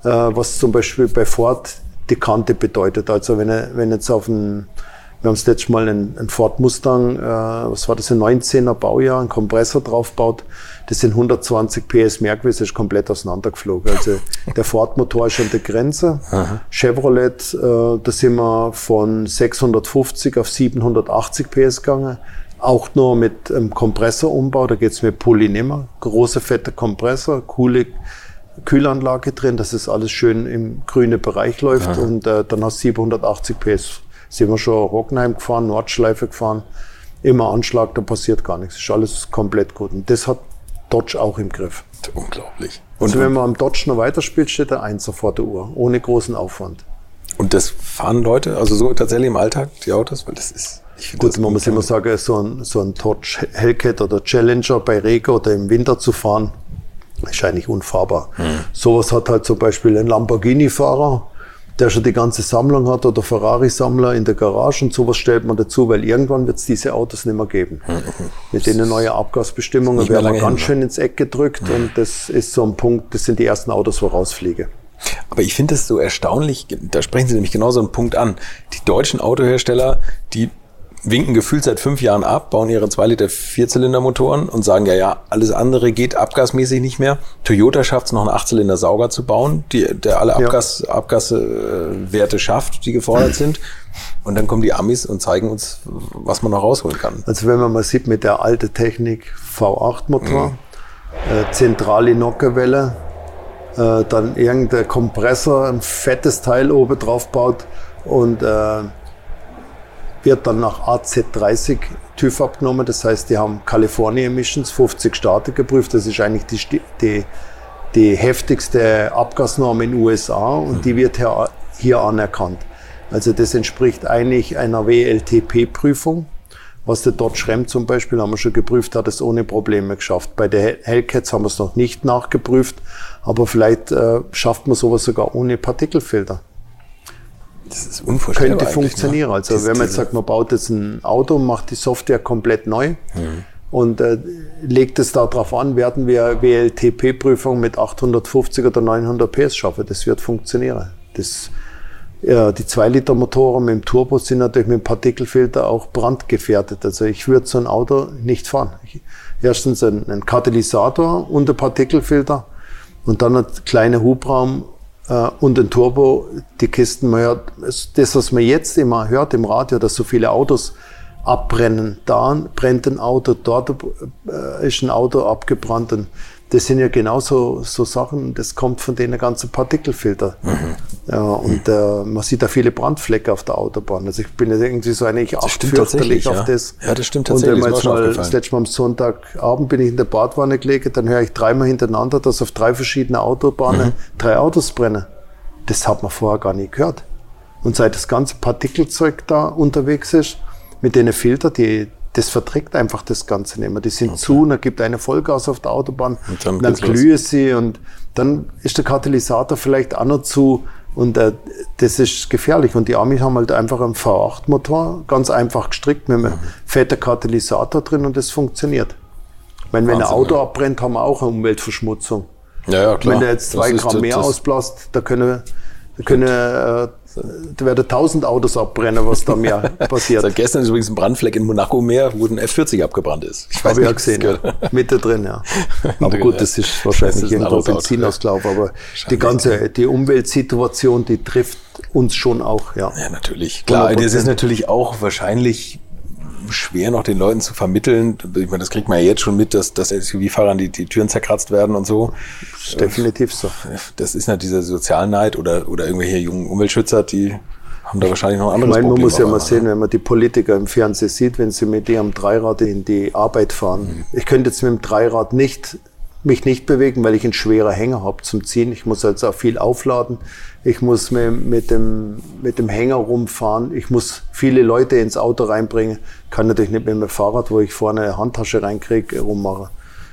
äh, was zum Beispiel bei Ford die Kante bedeutet. Also wenn, wenn jetzt auf ein wir haben das letzte Mal einen, einen Ford Mustang, äh, was war das, ein 19er Baujahr, einen Kompressor draufgebaut. Das sind 120 PS mehr gewesen, ist komplett auseinandergeflogen. Also der Ford-Motor ist an der Grenze. Aha. Chevrolet, äh, da sind wir von 650 auf 780 PS gegangen. Auch nur mit einem Kompressorumbau, da geht's mit Pulli nimmer. Große, fette Kompressor, coole Kühlanlage drin, dass es alles schön im grünen Bereich läuft. Aha. Und äh, dann hast du 780 PS sind wir schon Rockenheim gefahren, Nordschleife gefahren, immer Anschlag, da passiert gar nichts. Ist alles komplett gut. Und das hat Dodge auch im Griff. Unglaublich. Und also wenn man am Dodge noch weiterspielt, steht der Einser vor der Uhr, ohne großen Aufwand. Und das fahren Leute, also so tatsächlich im Alltag, die Autos? Weil das ist, ich Gut, man muss immer sagen, so ein, so ein Dodge Hellcat oder Challenger bei Regen oder im Winter zu fahren, ist eigentlich unfahrbar. Hm. Sowas hat halt zum Beispiel ein Lamborghini-Fahrer, der schon die ganze Sammlung hat oder Ferrari-Sammler in der Garage und sowas stellt man dazu, weil irgendwann wird es diese Autos nicht mehr geben. Mhm. Mit denen neue Abgasbestimmungen werden wir ganz schön ins Eck gedrückt mhm. und das ist so ein Punkt, das sind die ersten Autos, wo rausfliege. Aber ich finde es so erstaunlich, da sprechen Sie nämlich genau so einen Punkt an. Die deutschen Autohersteller, die winken gefühlt seit fünf Jahren ab, bauen ihre 2 Liter Vierzylindermotoren und sagen, ja, ja, alles andere geht abgasmäßig nicht mehr. Toyota schafft es noch einen Achtzylinder Sauger zu bauen, die, der alle Abgas, ja. Abgaswerte schafft, die gefordert sind. Und dann kommen die Amis und zeigen uns, was man noch rausholen kann. Also wenn man mal sieht mit der alten Technik V8-Motor, mhm. äh, zentrale Nockerwelle, äh, dann irgendein Kompressor, ein fettes Teil oben drauf baut und äh, wird dann nach AZ30 TÜV abgenommen. Das heißt, die haben California Emissions, 50 Staaten geprüft. Das ist eigentlich die, die, die heftigste Abgasnorm in den USA und mhm. die wird hier, hier anerkannt. Also das entspricht eigentlich einer WLTP-Prüfung. Was der Dodge Ram zum Beispiel, haben wir schon geprüft, hat es ohne Probleme geschafft. Bei der Hellcats haben wir es noch nicht nachgeprüft, aber vielleicht äh, schafft man sowas sogar ohne Partikelfilter. Das ist unvorstellbar. Könnte ne? funktionieren. Ne? Also wenn man jetzt sagt, man baut jetzt ein Auto, macht die Software komplett neu mhm. und äh, legt es darauf an, werden wir WLTP-Prüfung mit 850 oder 900 PS schaffen. Das wird funktionieren. Das, ja, die 2-Liter-Motoren mit dem Turbo sind natürlich mit dem Partikelfilter auch brandgefährdet. Also ich würde so ein Auto nicht fahren. Ich, erstens ein, ein Katalysator und ein Partikelfilter und dann ein kleiner Hubraum und ein Turbo, die Kisten, man hört, das, was man jetzt immer hört im Radio, dass so viele Autos abbrennen. Da brennt ein Auto, dort äh, ist ein Auto abgebrannt. Und das sind ja genauso so Sachen, das kommt von den ganzen Partikelfilter. Mhm. Ja, und äh, man sieht da viele Brandflecke auf der Autobahn. Also ich bin ja irgendwie so eigentlich auch fürchterlich auf ja. das. Ja, das stimmt tatsächlich. Und wenn man jetzt mal, das letzte Mal am Sonntagabend bin ich in der Badwanne gelegen, dann höre ich dreimal hintereinander, dass auf drei verschiedene Autobahnen mhm. drei Autos brennen. Das hat man vorher gar nicht gehört. Und seit das ganze Partikelzeug da unterwegs ist, mit den Filter, die, das verträgt einfach das Ganze nicht mehr. Die sind okay. zu und dann gibt eine Vollgas auf der Autobahn, und dann, dann glühe sie und dann ist der Katalysator vielleicht auch noch zu und äh, das ist gefährlich. Und die Amis haben halt einfach einen V8-Motor, ganz einfach gestrickt mit einem mhm. fetten Katalysator drin und das funktioniert. Wenn, wenn ein Auto abbrennt, haben wir auch eine Umweltverschmutzung. Ja, ja, klar. Wenn der jetzt zwei das Gramm mehr ausblasst, da können, da können äh, da werden tausend Autos abbrennen, was da mehr passiert. Seit gestern ist übrigens ein Brandfleck in Monaco mehr, wo ein F40 abgebrannt ist. Ich Habe ich ja gesehen, ja. Mitte drin, ja. Aber gut, das ist wahrscheinlich das ist irgendwo Benzinauslauf, aber die ganze, die Umweltsituation, die trifft uns schon auch, ja. Ja, natürlich. Klar, 100%. das ist natürlich auch wahrscheinlich schwer noch den Leuten zu vermitteln. Ich meine, das kriegt man ja jetzt schon mit, dass, dass SUV-Fahrern die, die Türen zerkratzt werden und so. Definitiv so. Das ist halt dieser Sozialneid oder, oder irgendwelche jungen Umweltschützer, die haben da wahrscheinlich noch ein anderes Ich meine, man muss ja mal sehen, wenn man die Politiker im Fernsehen sieht, wenn sie mit ihrem Dreirad in die Arbeit fahren. Mhm. Ich könnte jetzt mit dem Dreirad nicht mich nicht bewegen, weil ich einen schwerer Hänger habe zum Ziehen. Ich muss also auch viel aufladen. Ich muss mit, dem, mit dem Hänger rumfahren. Ich muss viele Leute ins Auto reinbringen. Kann natürlich nicht mit dem Fahrrad, wo ich vorne eine Handtasche reinkriege, rummachen.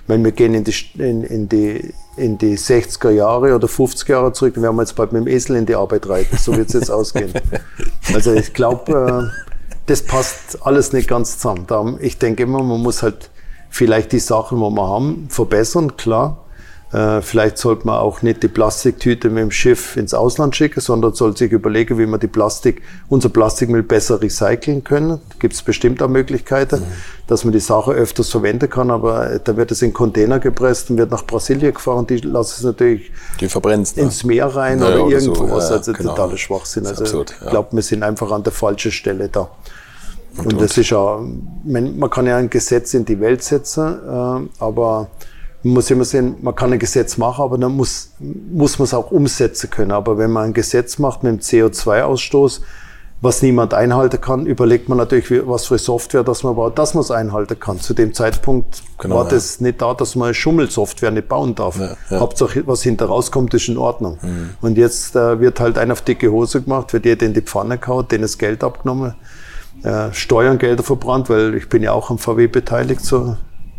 Wenn wir gehen in die, in, in, die, in die 60er Jahre oder 50er Jahre zurück, dann werden wir jetzt bald mit dem Esel in die Arbeit reiten. So wird es jetzt ausgehen. Also ich glaube, äh, das passt alles nicht ganz zusammen. Ich denke immer, man muss halt vielleicht die Sachen, wo wir haben, verbessern, klar. Äh, vielleicht sollte man auch nicht die Plastiktüte mit dem Schiff ins Ausland schicken, sondern soll sich überlegen, wie man die Plastik, unser Plastikmüll besser recyceln können. Da gibt es bestimmt auch Möglichkeiten, mhm. dass man die Sache öfters verwenden kann, aber da wird es in Container gepresst und wird nach Brasilien gefahren. Die lassen es natürlich die ne? ins Meer rein naja, oder, oder irgendwo was. So. Ja, also genau. totaler Schwachsinn. Also absurd, ja. ich glaube, wir sind einfach an der falschen Stelle da. Und, und das ist ja, man, man, kann ja ein Gesetz in die Welt setzen, äh, aber man muss immer sehen, man kann ein Gesetz machen, aber dann muss, muss man es auch umsetzen können. Aber wenn man ein Gesetz macht mit dem CO2-Ausstoß, was niemand einhalten kann, überlegt man natürlich, was für Software das man baut, dass man es einhalten kann. Zu dem Zeitpunkt genau, war ja. das nicht da, dass man Schummelsoftware nicht bauen darf. Ja, ja. Hauptsache, was hinter rauskommt, ist in Ordnung. Mhm. Und jetzt äh, wird halt einer auf dicke Hose gemacht, wird jeder in die Pfanne gehauen, denen das Geld abgenommen äh, Steuergelder verbrannt, weil ich bin ja auch am VW beteiligt, so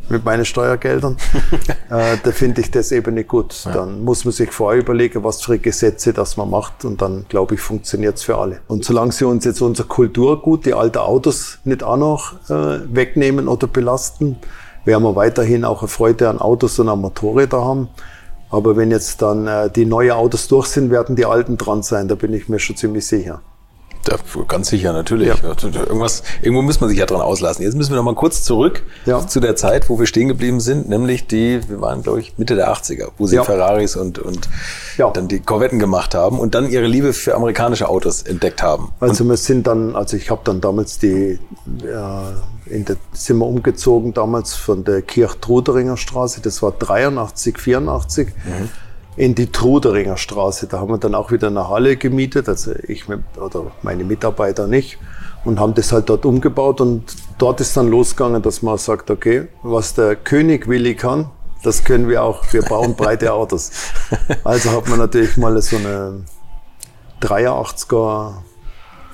mit meinen Steuergeldern. äh, da finde ich das eben nicht gut. Ja. Dann muss man sich vorher überlegen, was für Gesetze das man macht und dann, glaube ich, funktioniert es für alle. Und solange sie uns jetzt unser Kulturgut, die alten Autos nicht auch noch äh, wegnehmen oder belasten, werden wir weiterhin auch eine Freude an Autos und an Motorrädern haben. Aber wenn jetzt dann äh, die neuen Autos durch sind, werden die alten dran sein, da bin ich mir schon ziemlich sicher. Ja, ganz sicher, natürlich. Ja. Irgendwas, irgendwo muss man sich ja dran auslassen. Jetzt müssen wir noch mal kurz zurück ja. zu der Zeit, wo wir stehen geblieben sind, nämlich die, wir waren, glaube ich, Mitte der 80er, wo sie. Ferraris und, und dann die Corvetten gemacht haben und dann ihre Liebe für amerikanische Autos entdeckt haben. Also wir sind dann, also ich habe dann damals die, ja, in der, sind wir umgezogen damals von der Kirch-Truderinger Straße, das war 83, 84. Mhm in die Truderinger Straße. Da haben wir dann auch wieder eine Halle gemietet, also ich mit, oder meine Mitarbeiter nicht. und haben das halt dort umgebaut und dort ist dann losgegangen, dass man sagt, okay, was der König Willi kann, das können wir auch. Wir bauen breite Autos. Also hat man natürlich mal so eine 83er,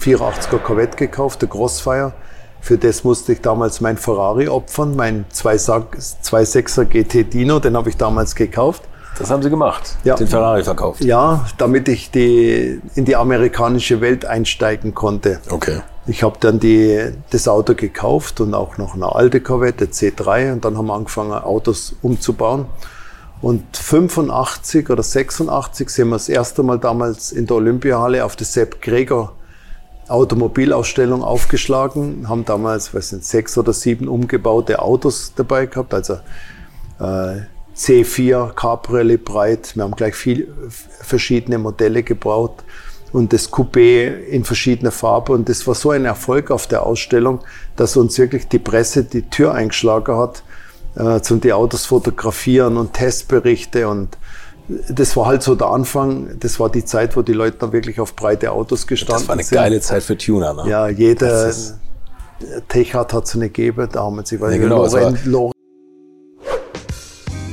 84er Corvette gekauft, der Crossfire. Für das musste ich damals mein Ferrari opfern, mein 2.6er GT Dino, den habe ich damals gekauft. Das haben Sie gemacht, ja. den Ferrari verkauft. Ja, damit ich die, in die amerikanische Welt einsteigen konnte. Okay. Ich habe dann die, das Auto gekauft und auch noch eine alte Corvette, C3, und dann haben wir angefangen, Autos umzubauen. Und 85 oder 86 sind wir das erste Mal damals in der Olympiahalle auf der Sepp Gregor Automobilausstellung aufgeschlagen, haben damals, weiß nicht, sechs oder sieben umgebaute Autos dabei gehabt, also äh, C4 Cabriolet breit. Wir haben gleich viel verschiedene Modelle gebaut und das Coupé in verschiedener Farbe. Und das war so ein Erfolg auf der Ausstellung, dass uns wirklich die Presse die Tür eingeschlagen hat, äh, zum die Autos fotografieren und Testberichte und das war halt so der Anfang, das war die Zeit, wo die Leute dann wirklich auf breite Autos gestanden sind. Das war eine sind. geile Zeit für Tuner, ne? Ja, jeder Techart hat es eine gegeben, da haben wir sich, weil ja, genau, Loren,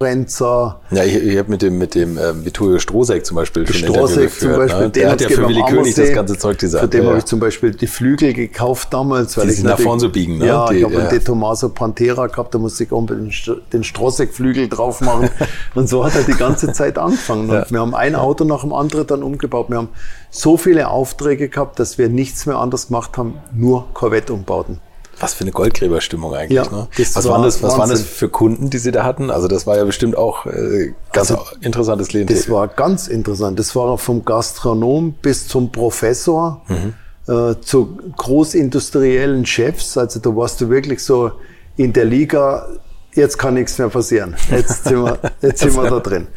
Renzer. Ja, ich, ich habe mit dem, mit dem ähm, Vittorio Strosek zum Beispiel schon Strosek zum Beispiel, ne? der hat ja für Willi König das ganze Zeug designt. Für den ja, habe ich zum Beispiel die Flügel gekauft damals. Weil die ich nach vorne so biegen, ne? Ja, die, ich habe ja. einen De Tomaso Pantera gehabt, da musste ich unbedingt den Strosek-Flügel drauf machen. und so hat er die ganze Zeit angefangen. Und ja. wir haben ein Auto nach dem anderen dann umgebaut. Wir haben so viele Aufträge gehabt, dass wir nichts mehr anders gemacht haben, nur Corvette-Umbauten. Was für eine Goldgräberstimmung eigentlich. Ja, ne? Was, war waren das, was waren das für Kunden, die Sie da hatten? Also das war ja bestimmt auch äh, ganz also, interessantes Klientel. Das war ganz interessant. Das war vom Gastronom bis zum Professor, mhm. äh, zu großindustriellen Chefs. Also da warst du wirklich so in der Liga, jetzt kann nichts mehr passieren. Jetzt sind wir, jetzt sind wir da drin.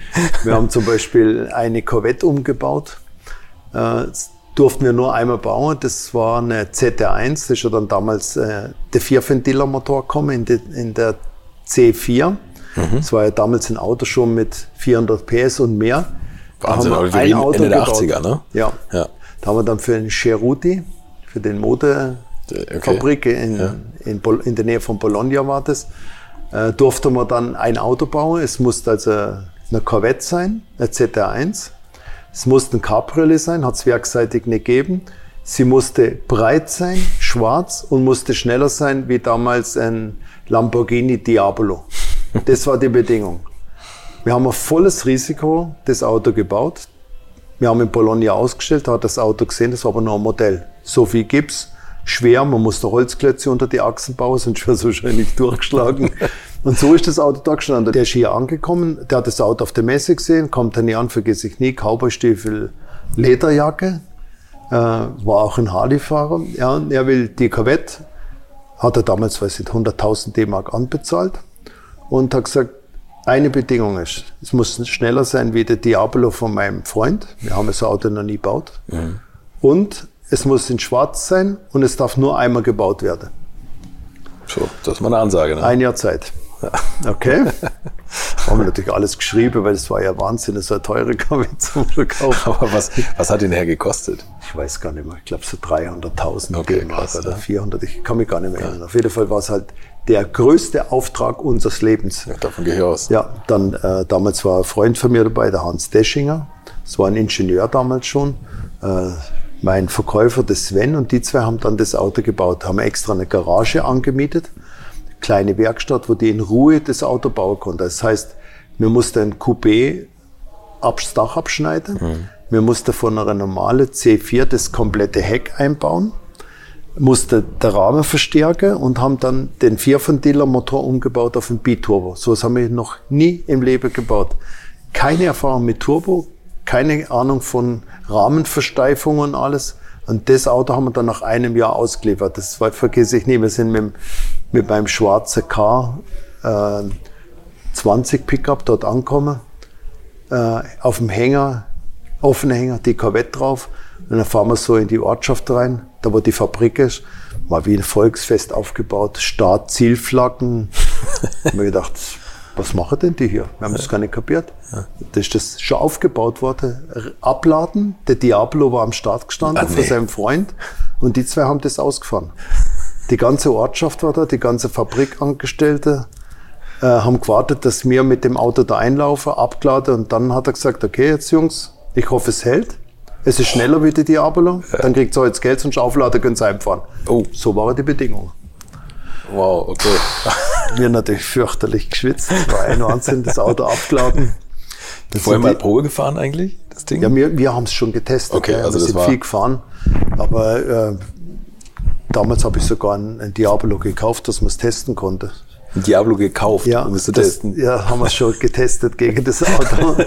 Wir haben zum Beispiel eine Corvette umgebaut. Äh, durften wir nur einmal bauen. Das war eine ZR1, das ist ja dann damals äh, der Vierventiler-Motor gekommen in, de, in der C4. Mhm. Das war ja damals ein Auto schon mit 400 PS und mehr. Wahnsinn, aber ein Auto Ende der 80er, ne? Ja. ja. Da haben wir dann für den Cheruti, für den Modefabrik okay. in, ja. in, in, der Nähe von Bologna war das, äh, durfte man dann ein Auto bauen. Es musste also eine Corvette sein, eine ZR1 es musste ein Cabriolet sein, hat es werkseitig nicht gegeben. Sie musste breit sein, schwarz und musste schneller sein wie damals ein Lamborghini Diabolo. Das war die Bedingung. Wir haben auf volles Risiko das Auto gebaut. Wir haben in Bologna ausgestellt, hat das Auto gesehen, das war aber nur ein Modell. So viel Gips, schwer, man musste Holzklötze unter die Achsen bauen, sonst wäre es wahrscheinlich durchgeschlagen. Und so ist das Auto da gestanden. Der ist hier angekommen, der hat das Auto auf der Messe gesehen, kommt dann hier an, vergesse ich nie, Cowboystiefel, Lederjacke, äh, war auch ein Harley-Fahrer. Ja, und er will die Corvette, hat er damals, weiß ich, 100.000 D-Mark anbezahlt und hat gesagt, eine Bedingung ist, es muss schneller sein wie der Diablo von meinem Freund. Wir haben das Auto noch nie gebaut. Mhm. Und es muss in schwarz sein und es darf nur einmal gebaut werden. So, das ist mal eine Ansage. Ne? Ein Jahr Zeit. Okay. haben wir natürlich alles geschrieben, weil es war ja Wahnsinn, es war teure Kabine zum Verkauf. Aber was, was hat ihn her gekostet? Ich weiß gar nicht mehr. Ich glaube so 300.000 okay, oder 400. Ich kann mich gar nicht mehr erinnern. Auf jeden Fall war es halt der größte Auftrag unseres Lebens. Ja, davon gehe ich aus. Ja, dann äh, damals war ein Freund von mir dabei, der Hans Deschinger. Das war ein Ingenieur damals schon. Äh, mein Verkäufer, der Sven, und die zwei haben dann das Auto gebaut, haben extra eine Garage angemietet, kleine Werkstatt, wo die in Ruhe das Auto bauen konnten. Das heißt, wir mussten ein Coupé das Dach abschneiden, mhm. wir mussten von einer normalen C4 das komplette Heck einbauen musste der Rahmen verstärken und haben dann den Vierventiler-Motor umgebaut auf einen Biturbo. So was haben wir noch nie im Leben gebaut. Keine Erfahrung mit Turbo, keine Ahnung von Rahmenversteifung und alles. Und das Auto haben wir dann nach einem Jahr ausgeliefert. Das vergesse ich nie. Wir sind mit, mit meinem schwarzen K äh, 20 Pickup dort angekommen. Äh, auf dem Hänger, offener Hänger, die Corvette drauf. Und dann fahren wir so in die Ortschaft rein, da wo die Fabrik ist. War wie ein Volksfest aufgebaut, Start, Zielflaggen. ich mir gedacht, was machen denn die hier? Wir haben das gar nicht kapiert. Da ist das schon aufgebaut worden. Abladen, der Diablo war am Start gestanden Ach, nee. von seinem Freund und die zwei haben das ausgefahren. Die ganze Ortschaft war da, die ganze Fabrikangestellte äh, haben gewartet, dass wir mit dem Auto da einlaufen, abgeladen und dann hat er gesagt, okay, jetzt Jungs, ich hoffe es hält. Es ist schneller wie die Diabolo, dann kriegt ihr jetzt Geld und aufladen, könnt ihr einfahren. Oh. So waren die Bedingungen. Wow, okay. Wir natürlich fürchterlich geschwitzt. War ein Wahnsinn, das Auto abgeladen. Das Vorher mal Probe gefahren eigentlich, das Ding? Ja, wir, wir haben es schon getestet. Okay, ja. also wir das sind war viel gefahren. Aber äh, damals habe ich sogar ein, Diablo gekauft, dass man es testen konnte. Ein Diablo gekauft, ja, um es zu testen? Ja, haben wir es schon getestet gegen das Auto.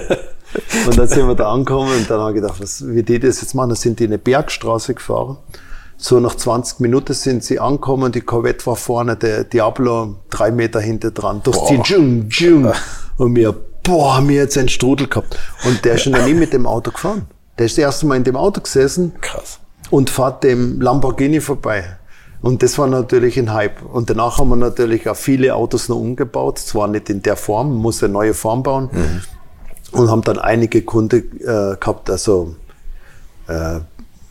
Und dann sind wir da angekommen und dann haben wir gedacht, was, wie die das jetzt machen. Dann sind die eine Bergstraße gefahren. So nach 20 Minuten sind sie angekommen, die Corvette war vorne, der Diablo drei Meter hinter dran. Durch die Dschung, Dschung. Und wir, boah, haben wir jetzt einen Strudel gehabt. Und der ist schon nie mit dem Auto gefahren. Der ist das erste Mal in dem Auto gesessen. Krass. Und fährt dem Lamborghini vorbei. Und das war natürlich ein Hype. Und danach haben wir natürlich auch viele Autos noch umgebaut. Zwar nicht in der Form, man muss eine neue Form bauen. Mhm und haben dann einige Kunden äh, gehabt, also äh,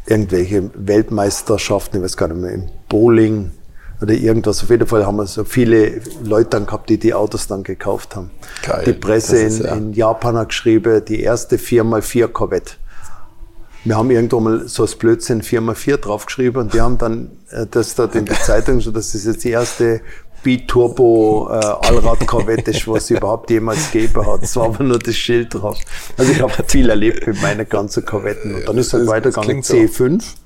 irgendwelche Weltmeisterschaften, ich weiß gar nicht mehr, im Bowling oder irgendwas. Auf jeden Fall haben wir so viele Leute dann gehabt, die die Autos dann gekauft haben. Geil. Die Presse in, ja. in, Japan hat geschrieben, die erste 4x4 Corvette. Wir haben irgendwo mal so als Blödsinn 4x4 draufgeschrieben und die haben dann äh, das dort in der Zeitung, so das ist jetzt die erste Biturbo äh, Allrad-Korvette ist, was es überhaupt jemals gegeben hat. Es war aber nur das Schild drauf. Also ich habe viel erlebt mit meinen ganzen Korvetten. Und dann ist halt weitergegangen C5. So.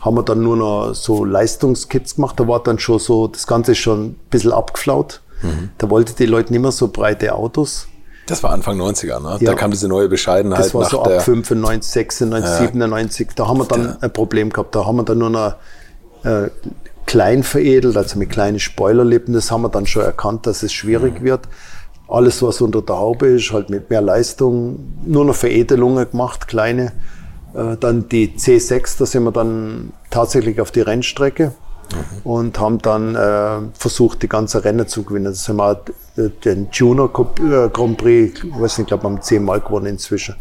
Haben wir dann nur noch so Leistungskits gemacht. Da war dann schon so, das Ganze ist schon ein bisschen abgeflaut. Mhm. Da wollte die Leute nicht mehr so breite Autos. Das war Anfang 90er, ne? Ja. Da kam diese neue Bescheidenheit. Das war so ab 95, 96, ja. 97. Da haben wir dann ein Problem gehabt. Da haben wir dann nur noch äh, klein veredelt, also mit kleinen Spoilerlippen. Das haben wir dann schon erkannt, dass es schwierig mhm. wird. Alles, was unter der Haube ist, halt mit mehr Leistung, nur noch Veredelungen gemacht, kleine. Äh, dann die C6, da sind wir dann tatsächlich auf die Rennstrecke. Und haben dann äh, versucht, die ganze Rennen zu gewinnen. Das haben wir äh, den Junior äh, Grand Prix, ich weiß nicht, ich glaube, wir haben zehnmal gewonnen inzwischen.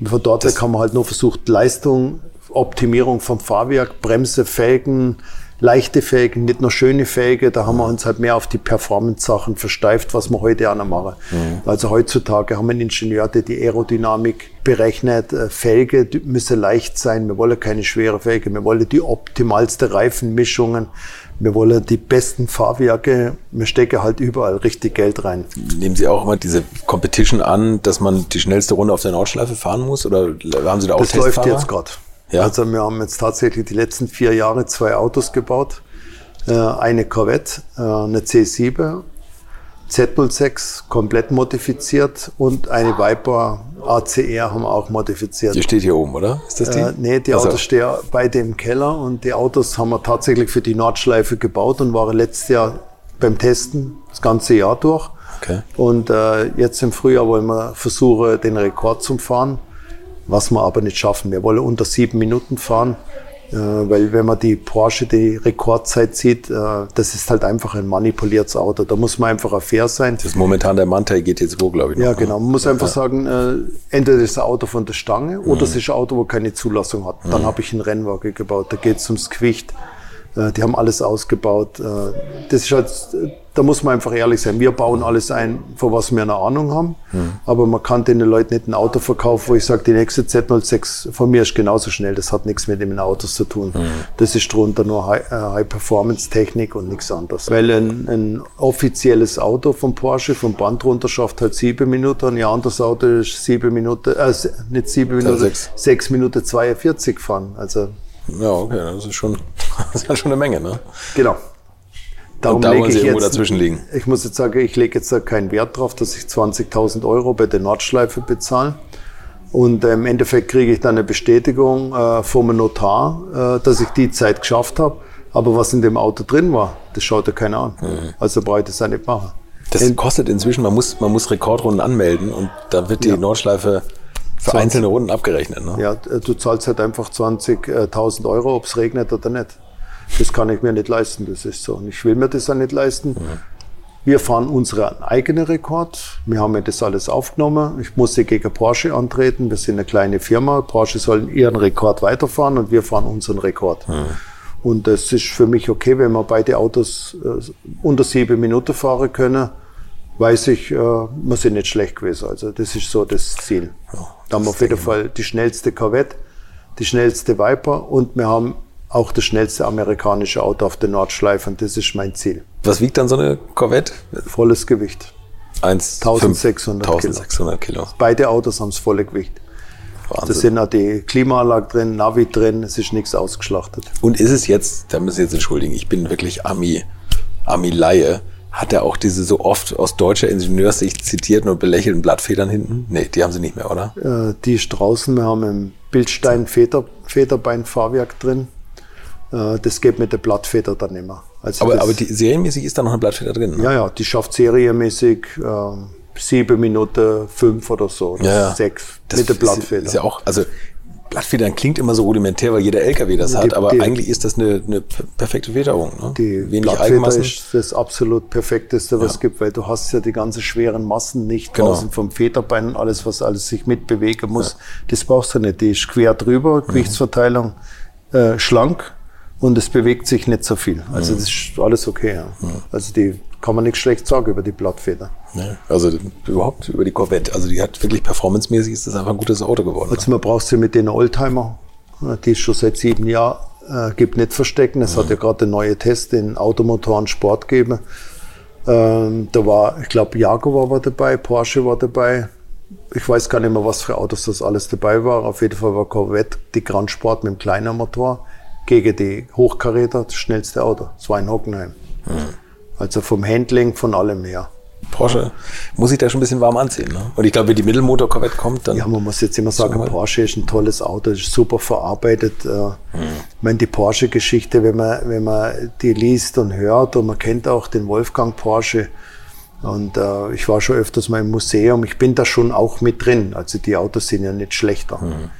Und von dort weg haben wir halt nur versucht, Leistung, Optimierung vom Fahrwerk, Bremse, Felgen, leichte Felgen, nicht nur schöne Felgen. Da haben wir uns halt mehr auf die Performance-Sachen versteift, was wir heute auch noch machen. Mhm. Also heutzutage haben wir einen Ingenieur, der die Aerodynamik berechnet. Äh, Felge müssen leicht sein. Wir wollen keine schwere Felge. Wir wollen die optimalste Reifenmischungen. Wir wollen die besten Fahrwerke. Wir stecken halt überall richtig Geld rein. Nehmen Sie auch immer diese Competition an, dass man die schnellste Runde auf der Nordschleife fahren muss? Oder haben Sie da auch Das läuft jetzt gerade. Ja. Also wir haben jetzt tatsächlich die letzten vier Jahre zwei Autos gebaut. Äh, eine Corvette, äh, eine C7, Z06 komplett modifiziert und eine Viper ACR haben wir auch modifiziert. Die steht hier oben, oder? Ist das die? Äh, nee, die also. Autos stehen beide im Keller und die Autos haben wir tatsächlich für die Nordschleife gebaut und waren letztes Jahr beim Testen das ganze Jahr durch. Okay. Und äh, jetzt im Frühjahr wollen wir versuchen, den Rekord zu fahren was wir aber nicht schaffen. Wir wollen unter sieben Minuten fahren, äh, weil wenn man die Porsche, die Rekordzeit sieht, äh, das ist halt einfach ein manipuliertes Auto. Da muss man einfach fair sein. Das ist momentan der Manta geht jetzt wo, glaube ich. Noch, ja, genau. Man muss ja, einfach ja. sagen, äh, entweder ist ein Auto von der Stange oder mhm. es ist ein Auto, wo keine Zulassung hat. Dann mhm. habe ich einen Rennwagen gebaut. Da geht es ums Gewicht. Äh, die haben alles ausgebaut. Äh, das ist halt, da muss man einfach ehrlich sein. Wir bauen alles ein, von was wir eine Ahnung haben. Mhm. Aber man kann den Leuten nicht ein Auto verkaufen, wo ich sage, die nächste Z06 von mir ist genauso schnell. Das hat nichts mit den Autos zu tun. Mhm. Das ist drunter nur High-Performance-Technik äh, und nichts anderes. Weil ein, ein, offizielles Auto von Porsche vom Band runter schafft halt sieben Minuten. Ein anderes Auto ist sieben Minuten, äh, nicht sieben Minuten, sechs. sechs Minuten 42 fahren. Also ja, okay, das ist schon, das ist schon eine Menge, ne? Genau. Darum und da wollen Sie irgendwo jetzt, dazwischen liegen. Ich muss jetzt sagen, ich lege jetzt da keinen Wert drauf, dass ich 20.000 Euro bei der Nordschleife bezahle. Und äh, im Endeffekt kriege ich dann eine Bestätigung äh, vom Notar, äh, dass ich die Zeit geschafft habe. Aber was in dem Auto drin war, das schaut ja keiner an. Mhm. Also brauche ich das auch nicht machen. Das kostet inzwischen, man muss, man muss Rekordrunden anmelden und da wird die ja. Nordschleife für 20, einzelne Runden abgerechnet, ne? Ja, du zahlst halt einfach 20.000 Euro, ob es regnet oder nicht. Das kann ich mir nicht leisten, das ist so. Und ich will mir das auch nicht leisten. Mhm. Wir fahren unseren eigenen Rekord. Wir haben ja das alles aufgenommen. Ich musste gegen Porsche antreten. Wir sind eine kleine Firma. Porsche sollen ihren Rekord weiterfahren und wir fahren unseren Rekord. Mhm. Und das ist für mich okay, wenn wir beide Autos äh, unter sieben Minuten fahren können weiß ich, äh, wir sind nicht schlecht gewesen. Also das ist so das Ziel. Ja, da haben wir auf jeden Fall die schnellste Corvette, die schnellste Viper und wir haben auch das schnellste amerikanische Auto auf der Nordschleife und das ist mein Ziel. Was wiegt dann so eine Corvette? Volles Gewicht. 1, 1600, 1600 Kilo. Kilo. Beide Autos haben das volle Gewicht. Wahnsinn. Da sind auch die Klimaanlage drin, Navi drin, es ist nichts ausgeschlachtet. Und ist es jetzt, da müssen Sie jetzt entschuldigen, ich bin wirklich Ami, Ami-Laie hat er auch diese so oft aus deutscher Ingenieurssicht zitierten und belächelten Blattfedern hinten? Nee, die haben sie nicht mehr, oder? Äh, die ist draußen. Wir haben im Bildstein Feder, Federbein-Fahrwerk drin. Äh, das geht mit der Blattfeder dann immer. Also aber, aber die, serienmäßig ist da noch eine Blattfeder drin? Ne? Ja, ja, die schafft serienmäßig äh, sieben Minuten fünf oder so. Oder ja, ja. sechs das mit der Blattfeder. Ist, ist ja auch, also Blattfedern klingt immer so rudimentär, weil jeder LKW das die, hat, aber die, eigentlich ist das eine, eine perfekte Federung. Ne? Die Wenig Blattfeder ist das absolut perfekteste, was es gibt, weil du hast ja die ganzen schweren Massen nicht genau. draußen vom Federbein und alles, was alles sich mitbewegen muss. Ja. Das brauchst du nicht. Die ist quer drüber, Gewichtsverteilung äh, schlank und es bewegt sich nicht so viel. Also mhm. das ist alles okay. Ja. Mhm. Also die kann man nichts schlecht sagen über die Blattfeder. Ja, also überhaupt über die Corvette. Also die hat wirklich performancemäßig ist das einfach ein gutes Auto geworden. Also man braucht sie mit den Oldtimer, die es schon seit sieben Jahren äh, gibt, nicht verstecken. Es mhm. hat ja gerade der neue Test in Automotoren Sport gegeben. Ähm, da war, ich glaube, Jaguar war dabei, Porsche war dabei. Ich weiß gar nicht mehr, was für Autos das alles dabei war. Auf jeden Fall war Corvette die Grand Sport mit dem kleinen Motor gegen die Hochkaräter das schnellste Auto. Das war in Hockenheim. Mhm. Also vom Handling, von allem her. Porsche muss sich da schon ein bisschen warm anziehen. Ne? Und ich glaube, wenn die Mittelmotor-Corvette kommt, dann. Ja, man muss jetzt immer sagen, so Porsche ist ein tolles Auto, ist super verarbeitet. Hm. Ich meine, die Porsche-Geschichte, wenn man, wenn man die liest und hört, und man kennt auch den Wolfgang Porsche. Und äh, ich war schon öfters mal im Museum. Ich bin da schon auch mit drin. Also die Autos sind ja nicht schlechter. Hm.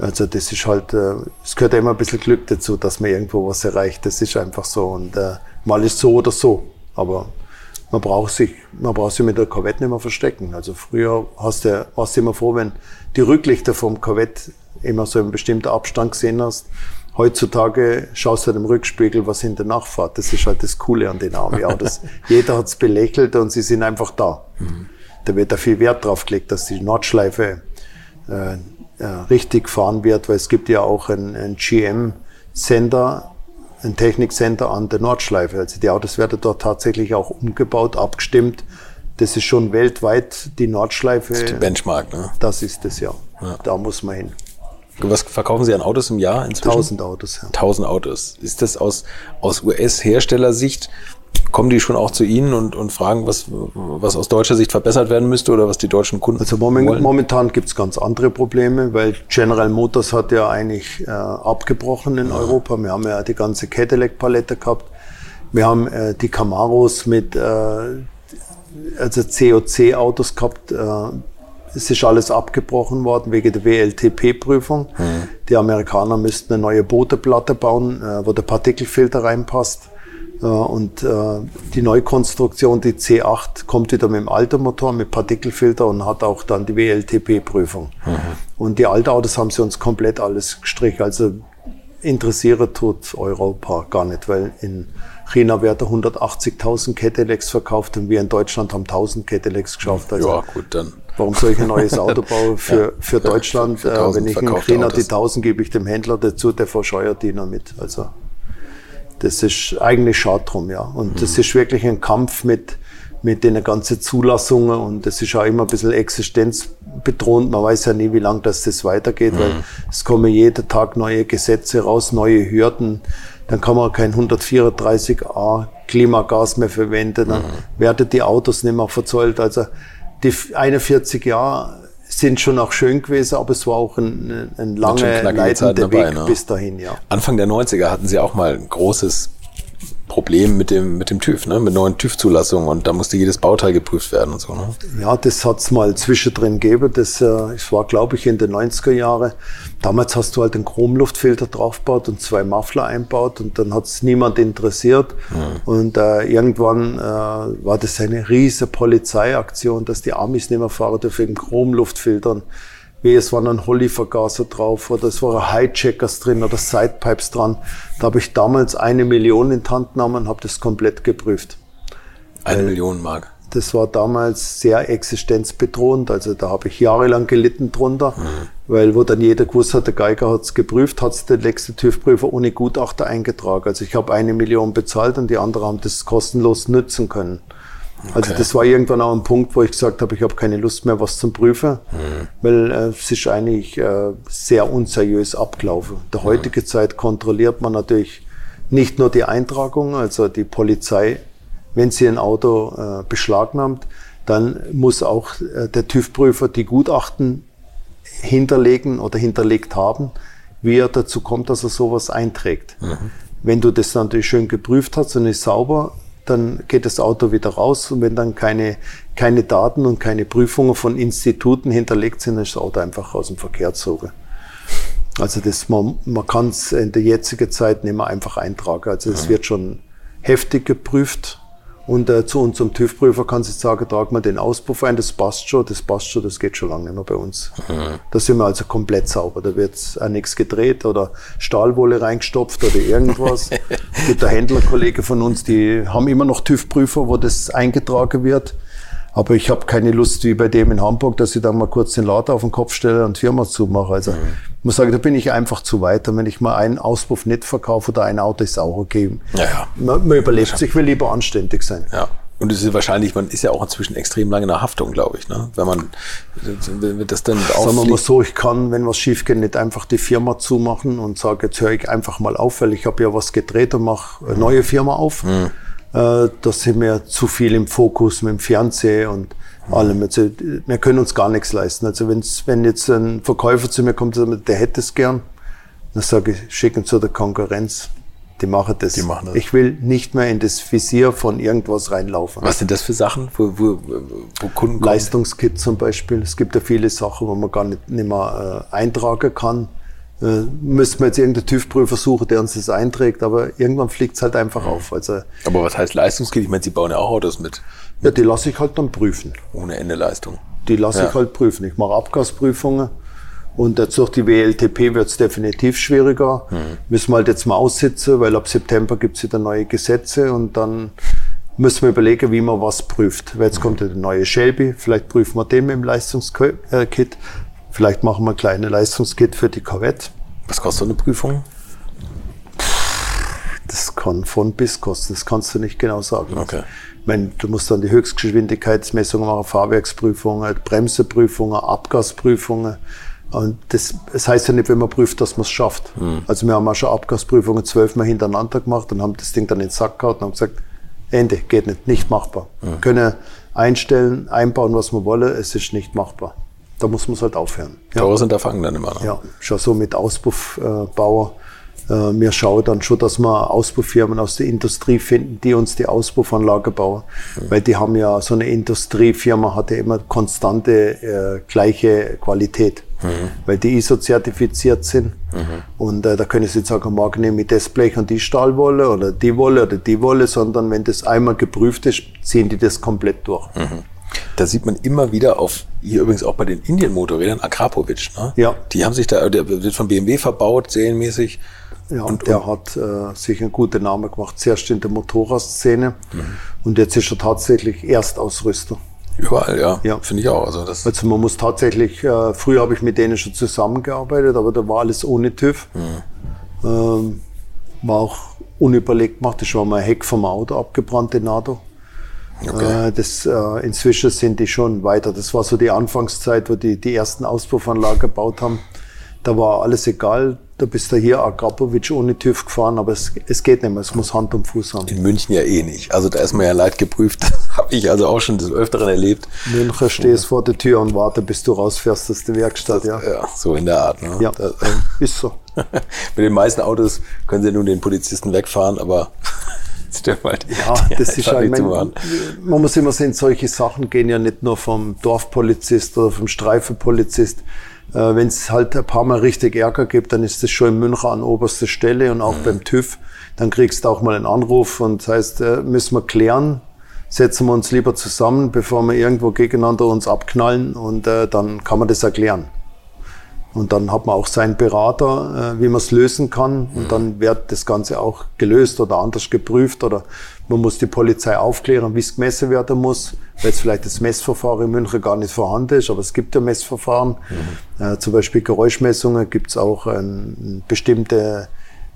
Also das ist halt, äh, es gehört immer ein bisschen Glück dazu, dass man irgendwo was erreicht. Das ist einfach so. Und äh, mal ist so oder so. Aber man braucht sich, man braucht sich mit der Corvette nicht mehr verstecken. Also früher hast du, warst du immer froh, wenn die Rücklichter vom Corvette immer so einen bestimmten Abstand gesehen hast. heutzutage schaust du halt im Rückspiegel, was hinter nachfahrt. Das ist halt das Coole an den Army-Autos. Jeder hat's belächelt und sie sind einfach da. Mhm. Da wird da viel Wert drauf gelegt, dass die Nordschleife äh, richtig gefahren wird, weil es gibt ja auch ein, ein GM-Sender, ein Technikcenter an der Nordschleife. Also die Autos werden dort tatsächlich auch umgebaut, abgestimmt. Das ist schon weltweit die Nordschleife. Das ist die Benchmark, ne? Das ist es ja. ja. Da muss man hin. Was verkaufen Sie an Autos im Jahr inzwischen? 1000 Autos, ja. 1000 Autos. Ist das aus, aus US-Herstellersicht kommen die schon auch zu Ihnen und, und fragen, was, was aus deutscher Sicht verbessert werden müsste oder was die deutschen Kunden Also moment, wollen? momentan gibt's ganz andere Probleme, weil General Motors hat ja eigentlich äh, abgebrochen in ja. Europa. Wir haben ja die ganze Cadillac-Palette gehabt. Wir haben äh, die Camaros mit äh, also COC-Autos gehabt. Äh, es ist alles abgebrochen worden wegen der WLTP-Prüfung. Mhm. Die Amerikaner müssten eine neue Bodenplatte bauen, äh, wo der Partikelfilter reinpasst. Und äh, die Neukonstruktion, die C8, kommt wieder mit dem alten Motor, mit Partikelfilter und hat auch dann die WLTP-Prüfung. Mhm. Und die alten Autos haben sie uns komplett alles gestrichen. Also interessiert tut Europa gar nicht, weil in China werden 180.000 Cadillacs verkauft und wir in Deutschland haben 1000 Cadillacs geschafft. Also ja, gut, dann. Warum soll ich ein neues Auto bauen für, ja, für Deutschland? Für, für äh, wenn ich in China die 1000 gebe ich dem Händler dazu, der verscheuert die noch mit. Also das ist eigentlich schade drum, ja. Und mhm. das ist wirklich ein Kampf mit, mit den ganzen Zulassungen und das ist auch immer ein bisschen existenzbedrohend. Man weiß ja nie, wie lange das, das weitergeht, mhm. weil es kommen jeden Tag neue Gesetze raus, neue Hürden. Dann kann man kein 134a Klimagas mehr verwenden. Dann mhm. werden die Autos nicht mehr verzollt. Also die 41 Jahre sind schon auch schön gewesen, aber es war auch ein, ein langer, leitender dabei, Weg ne? bis dahin, ja. Anfang der 90er hatten Sie auch mal ein großes Problem mit dem, mit dem TÜV, ne? mit neuen TÜV-Zulassungen und da musste jedes Bauteil geprüft werden und so. Ne? Ja, das hat's mal zwischendrin gegeben. Das, äh, das war, glaube ich, in den 90er Jahren. Damals hast du halt einen Chromluftfilter draufgebaut und zwei Muffler einbaut und dann hat's niemand interessiert. Mhm. Und äh, irgendwann äh, war das eine riesige Polizeiaktion, dass die Amis nicht mehr fahren dürfen wegen Chromluftfiltern wie es waren ein Holly-Vergaser drauf oder es waren Hijackers drin oder Sidepipes dran. Da habe ich damals eine Million in die Hand genommen und habe das komplett geprüft. Eine Million Mark? Das war damals sehr existenzbedrohend. Also da habe ich jahrelang gelitten drunter, mhm. weil wo dann jeder gewusst hat, der Geiger hat es geprüft, hat es der nächste TÜV-Prüfer ohne Gutachter eingetragen. Also ich habe eine Million bezahlt und die anderen haben das kostenlos nutzen können. Also das war irgendwann auch ein Punkt, wo ich gesagt habe, ich habe keine Lust mehr, was zum Prüfen, mhm. weil äh, es ist eigentlich äh, sehr unseriös abgelaufen. In der heutigen mhm. Zeit kontrolliert man natürlich nicht nur die Eintragung, also die Polizei, wenn sie ein Auto äh, beschlagnahmt, dann muss auch äh, der TÜV-Prüfer die Gutachten hinterlegen oder hinterlegt haben, wie er dazu kommt, dass er sowas einträgt. Mhm. Wenn du das natürlich schön geprüft hast und ist sauber, dann geht das Auto wieder raus und wenn dann keine, keine Daten und keine Prüfungen von Instituten hinterlegt sind, dann ist das Auto einfach aus dem Verkehr gezogen. Also das, man, man kann es in der jetzigen Zeit nicht mehr einfach eintragen. Also es wird schon heftig geprüft und äh, zu unserem TÜV-Prüfer kann sie sagen, trag mal den Auspuff ein, das passt schon, das passt schon, das geht schon lange nicht mehr bei uns. Mhm. Da sind wir also komplett sauber. Da wird auch nichts gedreht oder Stahlwolle reingestopft oder irgendwas. es gibt ein Händlerkollege von uns, die haben immer noch TÜV-Prüfer, wo das eingetragen wird. Aber ich habe keine Lust, wie bei dem in Hamburg, dass ich dann mal kurz den Lader auf den Kopf stelle und Firma zumache. Also mhm. ich muss sagen, da bin ich einfach zu weit. Und wenn ich mal einen Auspuff nicht verkaufe oder ein Auto, ist auch okay. Ja, ja. Man, man überlebt sich, will lieber anständig sein. Ja. Und es ist wahrscheinlich, man ist ja auch inzwischen extrem lange in der Haftung, glaube ich, ne? Wenn man wenn das dann Sagen wir mal so, ich kann, wenn was schief geht, nicht einfach die Firma zumachen und sage, jetzt höre ich einfach mal auf, weil ich habe ja was gedreht und mache eine neue Firma auf. Mhm äh, da sind wir zu viel im Fokus mit dem Fernsehen und allem. Also, wir können uns gar nichts leisten. Also wenn's, wenn jetzt ein Verkäufer zu mir kommt und sagt, der hätte es gern, dann sage ich, schicken zu der Konkurrenz. Die machen das. Die machen das. Ich will nicht mehr in das Visier von irgendwas reinlaufen. Was sind das für Sachen, wo, wo, wo Kunden kommen? Leistungskit zum Beispiel. Es gibt ja viele Sachen, wo man gar nicht, nicht mehr äh, eintragen kann äh, müssten wir jetzt irgendeinen TÜV-Prüfer suchen, der uns das einträgt, aber irgendwann fliegt es halt einfach auf. Also, aber was heißt Leistungskit? Ich meine, Sie bauen ja auch Autos mit. Ja, die lasse ich halt dann prüfen. Ohne Ende Leistung. Die lasse ja. ich halt prüfen. Ich mache Abgasprüfungen Und jetzt durch die WLTP wird es definitiv schwieriger. Mhm. Müssen wir halt jetzt mal aussitzen, weil ab September gibt es wieder neue Gesetze und dann müssen wir überlegen, wie man was prüft. Weil jetzt kommt ja der neue Shelby, vielleicht prüfen wir den mit dem Leistungskit. Vielleicht machen wir ein kleines Leistungskit für die Corvette. Was kostet so eine Prüfung? Das kann von bis kosten, das kannst du nicht genau sagen. Okay. Ich meine, du musst dann die Höchstgeschwindigkeitsmessungen machen, Fahrwerksprüfungen, Bremseprüfungen, Abgasprüfungen. Und das, das heißt ja nicht, wenn man prüft, dass man es schafft. Mhm. Also wir haben auch schon Abgasprüfungen zwölfmal hintereinander gemacht und haben das Ding dann in den Sack gehauen und haben gesagt, Ende, geht nicht, nicht machbar. Mhm. Wir können einstellen, einbauen, was wir wollen, es ist nicht machbar. Da muss man es halt aufhören. Ja. Tausend fangen dann immer noch. Ja, schon so mit Auspuffbauer. Äh, wir schauen dann schon, dass wir Auspuffirmen aus der Industrie finden, die uns die Auspuffanlage bauen. Mhm. Weil die haben ja, so eine Industriefirma hat ja immer konstante, äh, gleiche Qualität. Mhm. Weil die ISO-zertifiziert sind. Mhm. Und äh, da können Sie jetzt sagen, morgen nehme ich das Blech und die Stahlwolle oder die Wolle oder die Wolle, sondern wenn das einmal geprüft ist, ziehen die das komplett durch. Da sieht man immer wieder auf, hier übrigens auch bei den Indien-Motorrädern, Akrapovic, ne? Ja. Die haben sich da, der wird von BMW verbaut, serienmäßig. Ja, und der hat äh, sich einen guten Namen gemacht, zuerst in der Motorradszene mhm. und jetzt ist er tatsächlich Erstausrüster. Überall, ja. ja. Finde ich auch. Also, das also man muss tatsächlich, äh, früher habe ich mit denen schon zusammengearbeitet, aber da war alles ohne TÜV. Mhm. Ähm, war auch unüberlegt gemacht. Das war mal ein Heck vom Auto abgebrannt, in NATO. Okay. Äh, das, äh, inzwischen sind die schon weiter. Das war so die Anfangszeit, wo die die ersten Auspuffanlagen gebaut haben. Da war alles egal. Da bist du hier Agrapovic ohne TÜV gefahren, aber es, es geht nicht mehr. Es muss Hand und Fuß haben. In München ja eh nicht. Also da ist man ja leid geprüft. Das habe ich also auch schon des Öfteren erlebt. München stehst vor der Tür und warte, bis du rausfährst aus der Werkstatt. Das, ja. ja, so in der Art. Ne? Ja, das, ist so. Mit den meisten Autos können sie nun den Polizisten wegfahren, aber halt ja, das ist halt, mein, man muss immer sehen, solche Sachen gehen ja nicht nur vom Dorfpolizist oder vom Streifenpolizist. Äh, Wenn es halt ein paar Mal richtig Ärger gibt, dann ist das schon in München an oberster Stelle und auch mhm. beim TÜV. Dann kriegst du auch mal einen Anruf und das heißt, äh, müssen wir klären, setzen wir uns lieber zusammen, bevor wir irgendwo gegeneinander uns abknallen und äh, dann kann man das erklären. Und dann hat man auch seinen Berater, äh, wie man es lösen kann. Und mhm. dann wird das Ganze auch gelöst oder anders geprüft. Oder man muss die Polizei aufklären, wie es gemessen werden muss. Weil jetzt vielleicht das Messverfahren in München gar nicht vorhanden ist, aber es gibt ja Messverfahren. Mhm. Äh, zum Beispiel Geräuschmessungen gibt es auch ein bestimmte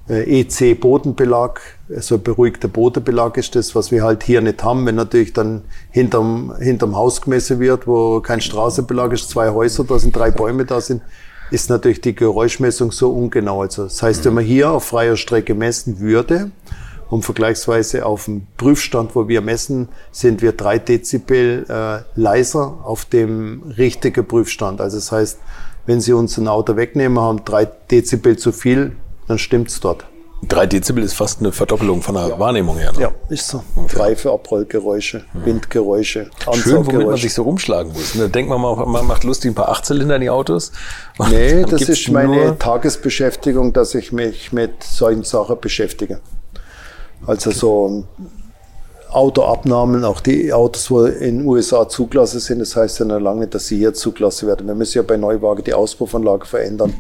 äh, EC-Bodenbelag, also beruhigter Bodenbelag ist das, was wir halt hier nicht haben. Wenn natürlich dann hinterm, hinterm Haus gemessen wird, wo kein Straßenbelag ist, zwei Häuser da sind, drei Bäume da sind, ist natürlich die Geräuschmessung so ungenau. Also das heißt, wenn man hier auf freier Strecke messen würde, und vergleichsweise auf dem Prüfstand, wo wir messen, sind wir drei Dezibel äh, leiser auf dem richtigen Prüfstand. Also das heißt, wenn Sie uns ein Auto wegnehmen, haben drei Dezibel zu viel, dann stimmt's dort. Drei Dezibel ist fast eine Verdoppelung von der ja. Wahrnehmung her. Ne? Ja, ist so. Okay. Reife, Abrollgeräusche, mhm. Windgeräusche, Schön, womit man sich so rumschlagen muss. Ne? Denkt man mal, man macht lustig ein paar Achtzylinder in die Autos. Nee, das ist meine Tagesbeschäftigung, dass ich mich mit solchen Sachen beschäftige. Also okay. so Autoabnahmen, auch die Autos, wo in den USA Zuglasse sind, das heißt ja noch lange, dass sie hier Zuglasse werden. Wir müssen ja bei Neuwagen die Auspuffanlage verändern.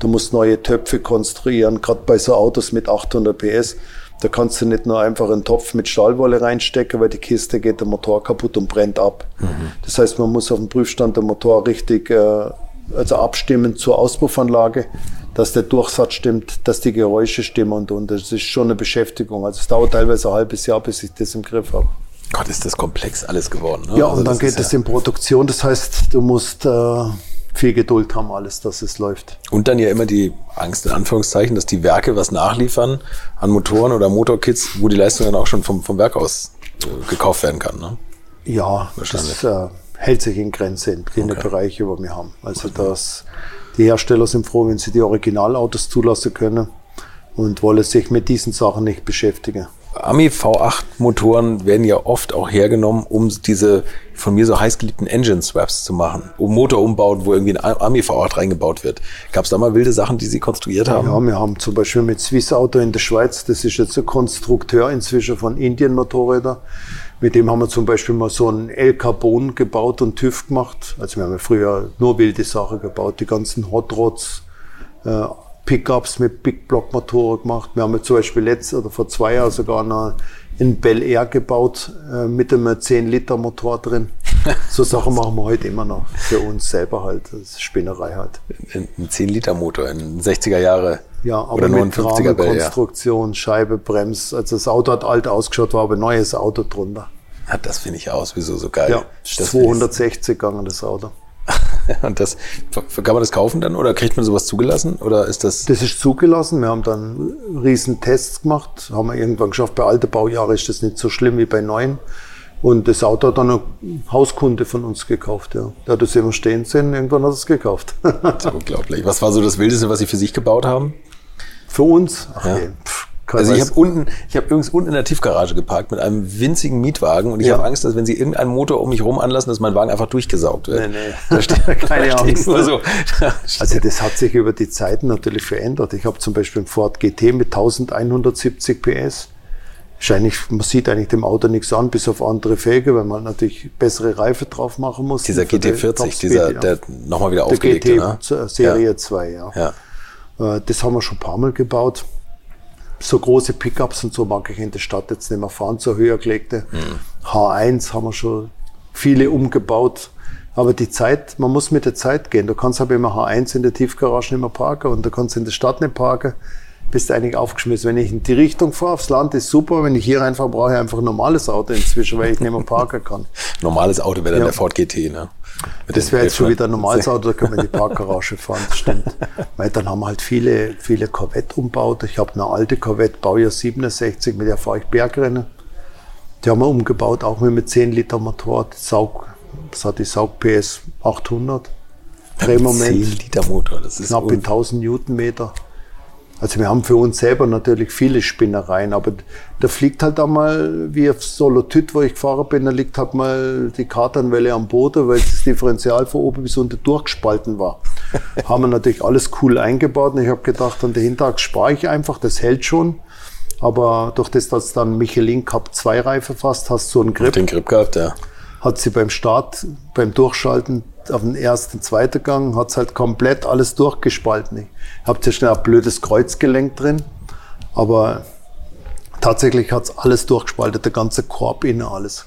Du musst neue Töpfe konstruieren, gerade bei so Autos mit 800 PS. Da kannst du nicht nur einfach einen Topf mit Stahlwolle reinstecken, weil die Kiste geht der Motor kaputt und brennt ab. Mhm. Das heißt, man muss auf dem Prüfstand der Motor richtig äh, also abstimmen zur Auspuffanlage, dass der Durchsatz stimmt, dass die Geräusche stimmen und, und das ist schon eine Beschäftigung. Also es dauert teilweise ein halbes Jahr, bis ich das im Griff habe. Gott, ist das komplex alles geworden. Ne? Ja, also und dann geht es ja in Produktion. Das heißt, du musst äh, viel Geduld haben, alles, dass es läuft. Und dann ja immer die Angst, in Anführungszeichen, dass die Werke was nachliefern an Motoren oder Motorkits, wo die Leistung dann auch schon vom, vom Werk aus äh, gekauft werden kann. Ne? Ja, das äh, hält sich in Grenze in den okay. Bereiche, wo wir haben. Also okay. das, die Hersteller sind froh, wenn sie die Originalautos zulassen können und wollen sich mit diesen Sachen nicht beschäftigen. Ami V8 Motoren werden ja oft auch hergenommen, um diese von mir so heiß geliebten Engine Swaps zu machen, um Motor umbauen, wo irgendwie ein Ami V8 reingebaut wird. Gab es da mal wilde Sachen, die Sie konstruiert haben? Ja, wir haben zum Beispiel mit Swiss Auto in der Schweiz, das ist jetzt ein Konstrukteur inzwischen von Indien Motorräder. Mit dem haben wir zum Beispiel mal so einen El Carbon gebaut und TÜV gemacht. Also wir haben ja früher nur wilde Sachen gebaut, die ganzen Hot Rods, äh, Pickups mit Big Block Motoren gemacht. Wir haben ja zum Beispiel letztes oder vor zwei Jahren sogar noch in Bel Air gebaut äh, mit einem 10 Liter Motor drin. So Sachen machen wir heute immer noch für uns selber halt. Das ist Spinnerei halt. Ein 10 Liter Motor in 60er Jahre. Ja, aber mit Rahmenkonstruktion, Scheibe, Brems. Also das Auto hat alt ausgeschaut, war aber ein neues Auto drunter. Ja, das finde ich aus, wieso so geil. Ja, das 260 gegangen das Auto. Und das, kann man das kaufen dann oder kriegt man sowas zugelassen oder ist das? Das ist zugelassen. Wir haben dann riesen Tests gemacht, haben wir irgendwann geschafft. Bei alten Baujahren ist das nicht so schlimm wie bei neuen. Und das Auto hat dann ein Hauskunde von uns gekauft, ja. Der hat das immer stehen sehen, irgendwann hat er es gekauft. das ist unglaublich. Was war so das Wildeste, was Sie für sich gebaut haben? Für uns? Ach ja. nee. Pff, also ich habe unten, ich habe übrigens unten in der Tiefgarage geparkt mit einem winzigen Mietwagen und ich ja. habe Angst, dass wenn sie irgendeinen Motor um mich rum anlassen, dass mein Wagen einfach durchgesaugt wird. Nee, nee. Da steht, Keine Angst. Nur so. also das hat sich über die Zeiten natürlich verändert. Ich habe zum Beispiel einen Ford GT mit 1170 PS. Wahrscheinlich, man sieht eigentlich dem Auto nichts an, bis auf andere Felge, weil man natürlich bessere Reife drauf machen muss. Dieser GT40, dieser, der nochmal wieder aufgelegt GT ne? Serie ja. 2, ja. ja. Äh, das haben wir schon ein paar Mal gebaut. So große Pickups und so mag ich in der Stadt jetzt nicht mehr fahren, so höher gelegte. Mhm. H1 haben wir schon viele umgebaut. Aber die Zeit, man muss mit der Zeit gehen. Du kannst aber immer H1 in der Tiefgarage nicht mehr parken und du kannst in der Stadt nicht parken bist du eigentlich aufgeschmissen. Wenn ich in die Richtung fahre, aufs Land ist super. Wenn ich hier reinfahre, brauche ich einfach ein normales Auto inzwischen, weil ich nicht mehr parken kann. normales Auto wäre dann ja. der Ford GT, ne? Mit das wäre jetzt schon wieder ein normales Auto, da können wir in die Parkgarage fahren, das stimmt. Weil dann haben wir halt viele, viele Corvette umgebaut. Ich habe eine alte Corvette, Baujahr 67, mit der fahre ich Bergrennen. Die haben wir umgebaut, auch mit einem 10 Liter Motor. Saug, das hat die Saug PS 800. Drehmoment. 10 Liter Motor, das ist knapp 1000 Newtonmeter. Also wir haben für uns selber natürlich viele Spinnereien, aber da fliegt halt einmal, wie auf Solotüt, wo ich gefahren bin, da liegt halt mal die Kartanwelle am Boden, weil das Differential von oben bis unten durchgespalten war. haben wir natürlich alles cool eingebaut und ich habe gedacht, an der Hinterachs spare ich einfach, das hält schon. Aber durch das, dass dann Michelin Cup 2 Reife fast hast, so einen Grip. Den Grip gehabt, ja. Hat sie beim Start, beim Durchschalten auf den ersten, zweiten Gang, hat's halt komplett alles durchgespalten. Ich habe zuerst ein blödes Kreuzgelenk drin, aber tatsächlich hat's alles durchgespalten, der ganze Korb innen alles.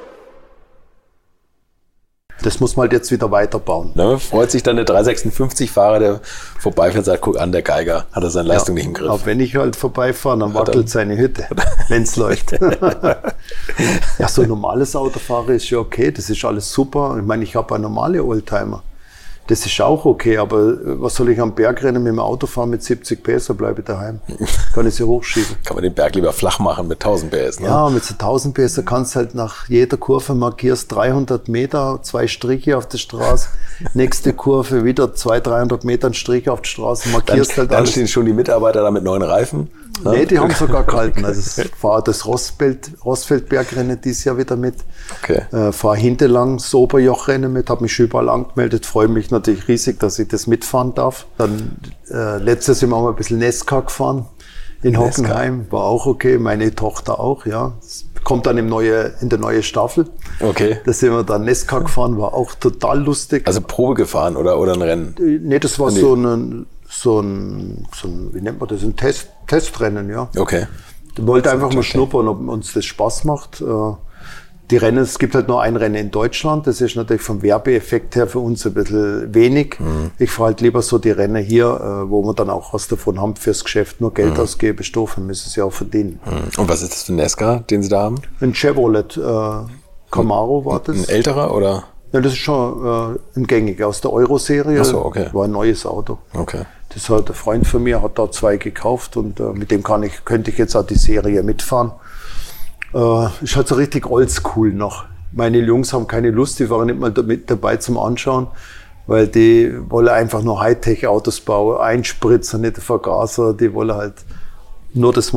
Das muss man halt jetzt wieder weiterbauen. Ne? Freut sich dann der 356-Fahrer, der vorbeifährt und sagt, guck an, der Geiger hat er seine Leistung ja, nicht im Griff. Aber wenn ich halt vorbeifahre, dann wackelt seine Hütte, wenn es läuft. ja, so ein normales Autofahrer ist ja okay, das ist alles super. Ich meine, ich habe eine normale Oldtimer. Das ist auch okay, aber äh, was soll ich am Berg rennen mit dem Auto fahren mit 70 PS, da bleibe ich daheim. Kann ich sie hochschieben. Kann man den Berg lieber flach machen mit 1000 PS, ne? Ja, mit so 1000 PS, da kannst du halt nach jeder Kurve markierst 300 Meter, zwei Striche auf der Straße. Nächste Kurve wieder 200, 300 Meter ein Strich auf der Straße, markierst dann, halt Dann alles. stehen schon die Mitarbeiter da mit neuen Reifen. Ne? Nee, die haben sogar gehalten. Also ich fahre das Rostfeld, Rostfeldbergrennen dieses Jahr wieder mit. Okay. Äh, fahre hinterlang das Oberjochrennen mit, habe mich überall angemeldet, freue mich natürlich riesig, dass ich das mitfahren darf. Dann äh, letztes Jahr haben wir ein bisschen Nesca gefahren in Hockenheim, war auch okay, meine Tochter auch, ja. Kommt dann im neue, in der neue Staffel. Okay. Da sind wir dann Nesca gefahren, war auch total lustig. Also Probe gefahren oder, oder ein Rennen? Äh, nee, das war nee. so ein so ein, so ein, wie nennt man das, ein Test, Testrennen, ja. Okay. Ich wollte einfach mal schnuppern, ob uns das Spaß macht. Äh, die Rennen, es gibt halt nur ein Rennen in Deutschland. Das ist natürlich vom Werbeeffekt her für uns ein bisschen wenig. Mhm. Ich fahre halt lieber so die Rennen hier, äh, wo wir dann auch was davon haben fürs Geschäft. Nur Geld mhm. ausgeben, Stoffen müssen sie auch verdienen. Mhm. Und was ist das für ein Nesca, den Sie da haben? Ein Chevrolet äh, Camaro war das. Ein älterer oder? Ja, das ist schon äh, ein gängiger aus der Euro-Serie. So, okay. War ein neues Auto. Okay. Das hat ein Freund von mir, hat da zwei gekauft und äh, mit dem kann ich, könnte ich jetzt auch die Serie mitfahren. Äh, ist halt so richtig oldschool noch. Meine Jungs haben keine Lust, die waren nicht mal mit dabei zum Anschauen, weil die wollen einfach nur Hightech-Autos bauen, Einspritzer, nicht Vergaser, die wollen halt nur das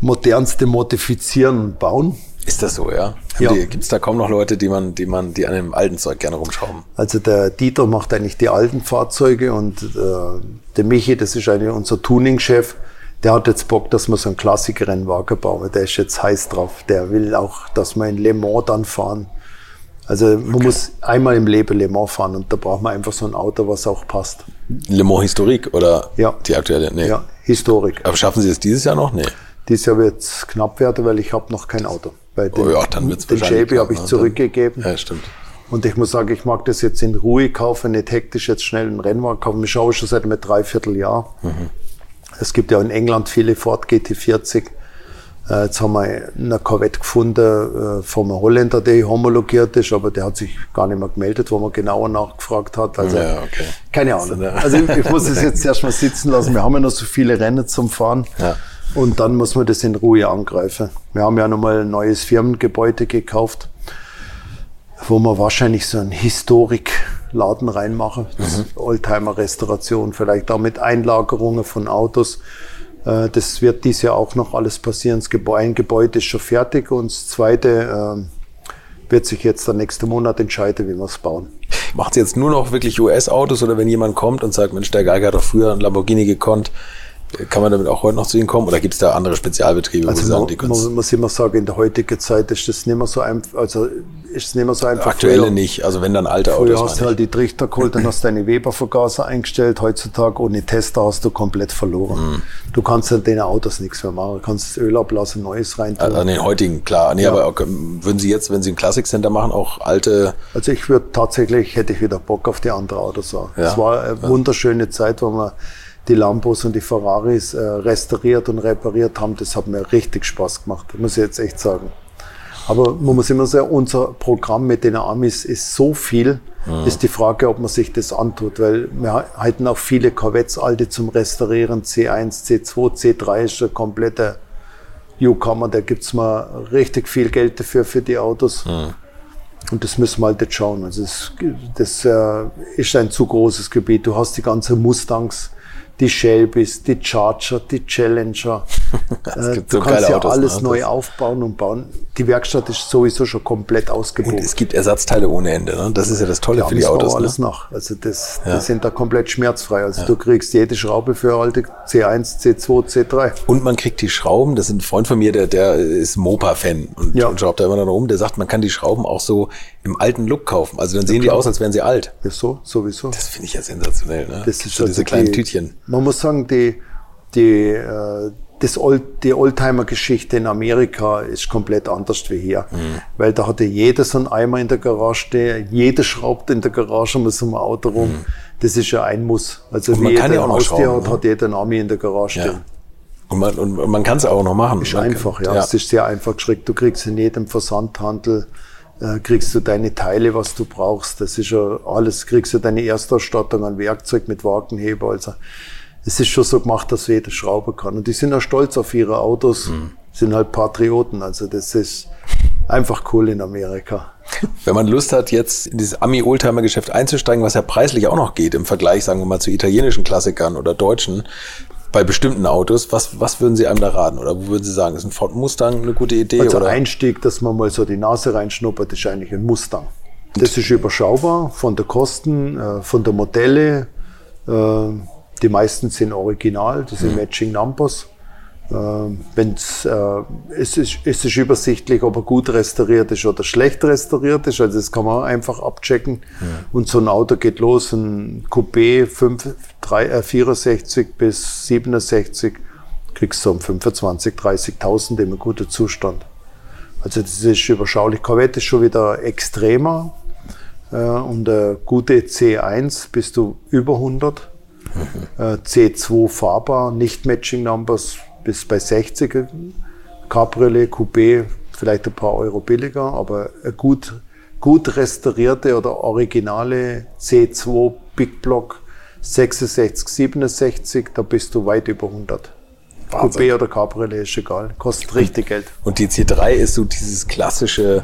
modernste modifizieren bauen. Ist das so, ja? ja. Gibt es da kaum noch Leute, die man, die man, die an dem alten Zeug gerne rumschrauben? Also der Dieter macht eigentlich die alten Fahrzeuge und äh, der Michi, das ist eigentlich unser Tuning-Chef, der hat jetzt Bock, dass wir so einen Klassiker-Rennwagen bauen. Der ist jetzt heiß drauf. Der will auch, dass wir in Le Mans dann fahren. Also man okay. muss einmal im Leben Le Mans fahren und da braucht man einfach so ein Auto, was auch passt. Le Mans Historik oder ja. die aktuelle? Nee. Ja, Historik. Aber schaffen Sie es dieses Jahr noch? Nee. Dieses Jahr wird es knapp werden, weil ich habe noch kein Auto. Bei den, oh ja, dann wird's den JB habe ich ne? zurückgegeben. Ja, stimmt. Und ich muss sagen, ich mag das jetzt in Ruhe kaufen, nicht hektisch jetzt schnell einen Rennwagen kaufen. Ich schaue schon seit einem Dreivierteljahr. Mhm. Es gibt ja in England viele Ford GT40. Äh, jetzt haben wir eine Corvette gefunden äh, vom Holländer, der homologiert ist, aber der hat sich gar nicht mehr gemeldet, wo man genauer nachgefragt hat. Also ja, okay. keine Ahnung. Also ich, ich muss es jetzt erstmal sitzen lassen. Wir haben ja noch so viele Rennen zum Fahren. Ja. Und dann muss man das in Ruhe angreifen. Wir haben ja nochmal ein neues Firmengebäude gekauft, wo wir wahrscheinlich so einen Historikladen reinmachen. Mhm. Oldtimer-Restauration, vielleicht auch mit Einlagerungen von Autos. Äh, das wird dies Jahr auch noch alles passieren. Das Gebäude, ein Gebäude ist schon fertig und das zweite äh, wird sich jetzt der nächste Monat entscheiden, wie wir es bauen. Macht es jetzt nur noch wirklich US-Autos oder wenn jemand kommt und sagt, Mensch, der Geiger hat doch früher ein Lamborghini gekonnt, kann man damit auch heute noch zu Ihnen kommen oder gibt es da andere Spezialbetriebe, also wo Sie sagen, die man, man muss immer sagen, in der heutigen Zeit ist das nicht mehr so einfach, also ist es nicht mehr so einfach. Aktuelle früher, nicht, also wenn dann alte Autos. Früher hast du halt die Trichter geholt, dann hast du deine Weber-Vergaser eingestellt. Heutzutage ohne Tester hast du komplett verloren. Mhm. Du kannst an den Autos nichts mehr machen. Du kannst das Öl ablassen, Neues rein tun. Also an den heutigen, klar. Nee, ja. aber würden Sie jetzt, wenn Sie ein Classic Center machen, auch alte... Also ich würde tatsächlich, hätte ich wieder Bock auf die andere Autos. Es ja. war eine wunderschöne Zeit, wo man die Lambos und die Ferraris äh, restauriert und repariert haben. Das hat mir richtig Spaß gemacht, muss ich jetzt echt sagen. Aber man muss immer sagen, unser Programm mit den Amis ist so viel, mhm. ist die Frage, ob man sich das antut, weil wir halten auch viele Corvettes alte zum Restaurieren, C1, C2, C3 ist ein kompletter Newcomer, da gibt's mal richtig viel Geld dafür für die Autos. Mhm. Und das müssen wir halt jetzt schauen. Also das, das äh, ist ein zu großes Gebiet. Du hast die ganze Mustangs, die Shelbys, die Charger, die Challenger. Äh, du so kannst ja Autos, alles ne? neu aufbauen und bauen. Die Werkstatt ist sowieso schon komplett ausgebucht. Und es gibt Ersatzteile ohne Ende. Ne? Das ist ja das Tolle ja, für die Autos. alles ne? nach. Also das, ja. die sind da komplett schmerzfrei. Also ja. du kriegst jede Schraube für alte C1, C2, C3. Und man kriegt die Schrauben. Das ist ein Freund von mir, der, der ist Mopa-Fan und, ja. und schraubt da immer noch rum. Der sagt, man kann die Schrauben auch so im alten Look kaufen. Also dann sehen die aus, als wären sie alt. Ja, so, sowieso. Das finde ich ja sensationell. Ne? Das ist so diese kleinen Tütchen. Man muss sagen, die, die, äh, das Old, die Oldtimer-Geschichte in Amerika ist komplett anders wie hier. Mhm. Weil da hatte jeder so einen Eimer in der Garage stehen, jeder schraubt in der Garage mit so einem Auto rum. Mhm. Das ist ja ein Muss. Also und wie man kann jeder ja Haustier schrauben, hat, ne? hat jeder einen Army in der Garage Ja. stehen. Und man, und man kann es auch noch machen. Ist Man einfach, kann- ja. Es ist sehr einfach geschickt. Du kriegst in jedem Versandhandel, äh, kriegst du deine Teile, was du brauchst. Das ist ja alles, kriegst du deine Erstausstattung an Werkzeug mit Wagenheber. Also es ist schon so gemacht, dass jeder schrauben kann. Und die sind auch stolz auf ihre Autos, Mhm. sind halt Patrioten. Also das ist einfach cool in Amerika. Wenn man Lust hat, jetzt in dieses Ami-Oldtimer-Geschäft einzusteigen, was ja preislich auch noch geht im Vergleich, sagen wir mal, zu italienischen Klassikern oder deutschen, bei bestimmten Autos, was, was würden Sie einem da raten? Oder wo würden Sie sagen, ist ein Ford Mustang eine gute Idee? Also oder? Einstieg, dass man mal so die Nase reinschnuppert, ist eigentlich ein Mustang. Das ist überschaubar von der Kosten, äh, von der Modelle. Äh, die meisten sind original, die sind Matching Numbers. Äh, wenn's, äh, es, ist, es ist übersichtlich, ob er gut restauriert ist oder schlecht restauriert ist. Also das kann man einfach abchecken. Und so ein Auto geht los, ein Coupé 5, 3, äh, 64 bis 67 kriegst du um 25, 30.000 in einem guten Zustand. Also das ist überschaulich. Corvette ist schon wieder extremer. Äh, und äh, gute C1 bist du über 100. Äh, C2 fahrbar, nicht Matching Numbers bis bei 60. Cabriolet, Coupé vielleicht ein paar Euro billiger, aber eine gut, gut restaurierte oder originale C2 Big Block 66, 67, da bist du weit über 100. Wahnsinn. Coupé oder Cabriolet ist egal, kostet richtig Geld. Und die C3 ist so dieses klassische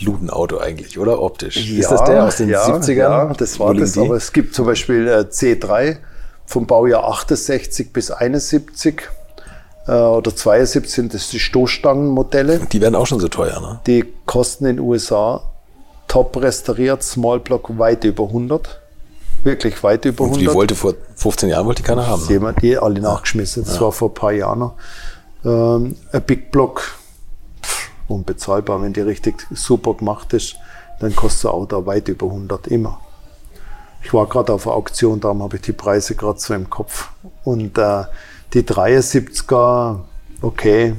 Ludenauto eigentlich, oder? Optisch. ist das der aus den ja, 70ern? Ja, das war das. Aber es gibt zum Beispiel äh, C3 vom Baujahr 68 bis 71 äh, oder 72 sind das die Stoßstangenmodelle. Die werden auch schon so teuer, ne? Die kosten in den USA top restauriert, Small Block weit über 100. Wirklich weit über Und 100. die wollte vor 15 Jahren wollte die keiner haben. Ne? Jemand, die alle nachgeschmissen. Das war vor ein paar Jahren noch. Ähm, ein Big Block, pff, unbezahlbar. Wenn die richtig super gemacht ist, dann kostet ein Auto weit über 100, immer. Ich war gerade auf einer Auktion, darum habe ich die Preise gerade so im Kopf. Und äh, die 73er, okay,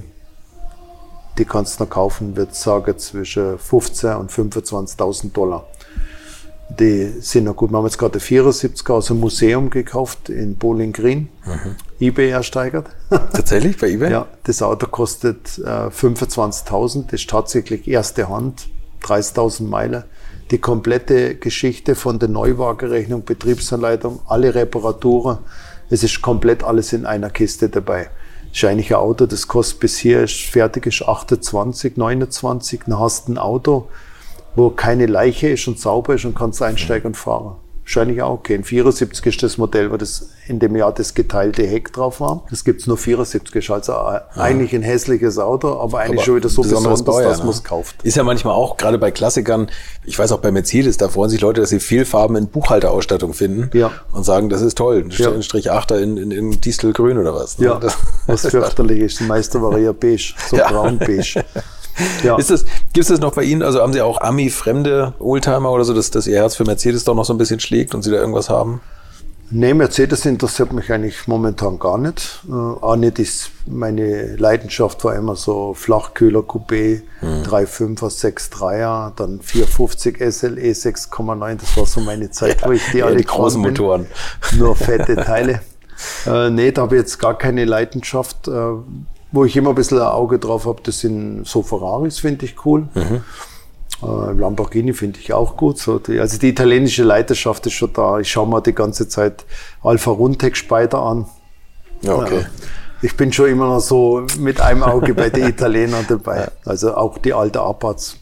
die kannst du noch kaufen, würde ich sagen, zwischen 15 und 25.000 Dollar. Die sind noch gut. Wir haben jetzt gerade 74 aus dem Museum gekauft in Bowling Green. eBay ersteigert. Tatsächlich bei eBay? ja, das Auto kostet äh, 25.000, ist tatsächlich erste Hand, 30.000 Meilen. Die komplette Geschichte von der Neuwagenrechnung, Betriebsanleitung, alle Reparaturen, es ist komplett alles in einer Kiste dabei. Ist eigentlich ein Auto, das kostet bis hier, ist fertig ist 28, 29, dann hast du ein Auto, wo keine Leiche ist und sauber ist und kannst einsteigen und fahren. Wahrscheinlich auch okay. Ein 74 ist das Modell, wo das in dem Jahr das geteilte Heck drauf war. Das gibt's nur 74, ist also äh, eigentlich ein hässliches Auto, aber eigentlich Aber schon wieder so besonderes besonders, Baujahr, dass ne? man es kauft. Ist ja manchmal auch, gerade bei Klassikern, ich weiß auch bei Mercedes, da freuen sich Leute, dass sie Vielfarben in Buchhalterausstattung finden Ja. und sagen, das ist toll. Ja. Ein Strich 8er in, in, in Distelgrün oder was. ne? Ja, Das- was fürchterlich ist. Die meiste war ja beige, so Ja. braun-beige. Ja. Ist das, gibt es das noch bei Ihnen? Also haben Sie auch Ami-fremde Oldtimer oder so, dass, dass Ihr Herz für Mercedes doch noch so ein bisschen schlägt und Sie da irgendwas haben? Nee, Mercedes interessiert mich eigentlich momentan gar nicht. Äh, auch nicht ist, meine Leidenschaft war immer so Flachkühler Coupé, 3,5er, 6,3er, dann 450 SLE 6,9. Das war so meine Zeit, wo ich die Ja, alle die großen bin. Motoren. Nur fette Teile. äh, nee, da habe ich jetzt gar keine Leidenschaft. Äh, wo ich immer ein bisschen ein Auge drauf habe, das sind so Ferraris, finde ich cool. Äh, Lamborghini finde ich auch gut. So die, also die italienische Leidenschaft ist schon da. Ich schaue mir die ganze Zeit Alfa Runtek Spider an. Ja, okay. Ja. Ich bin schon immer noch so mit einem Auge bei den Italienern dabei. Also auch die alte Abarts.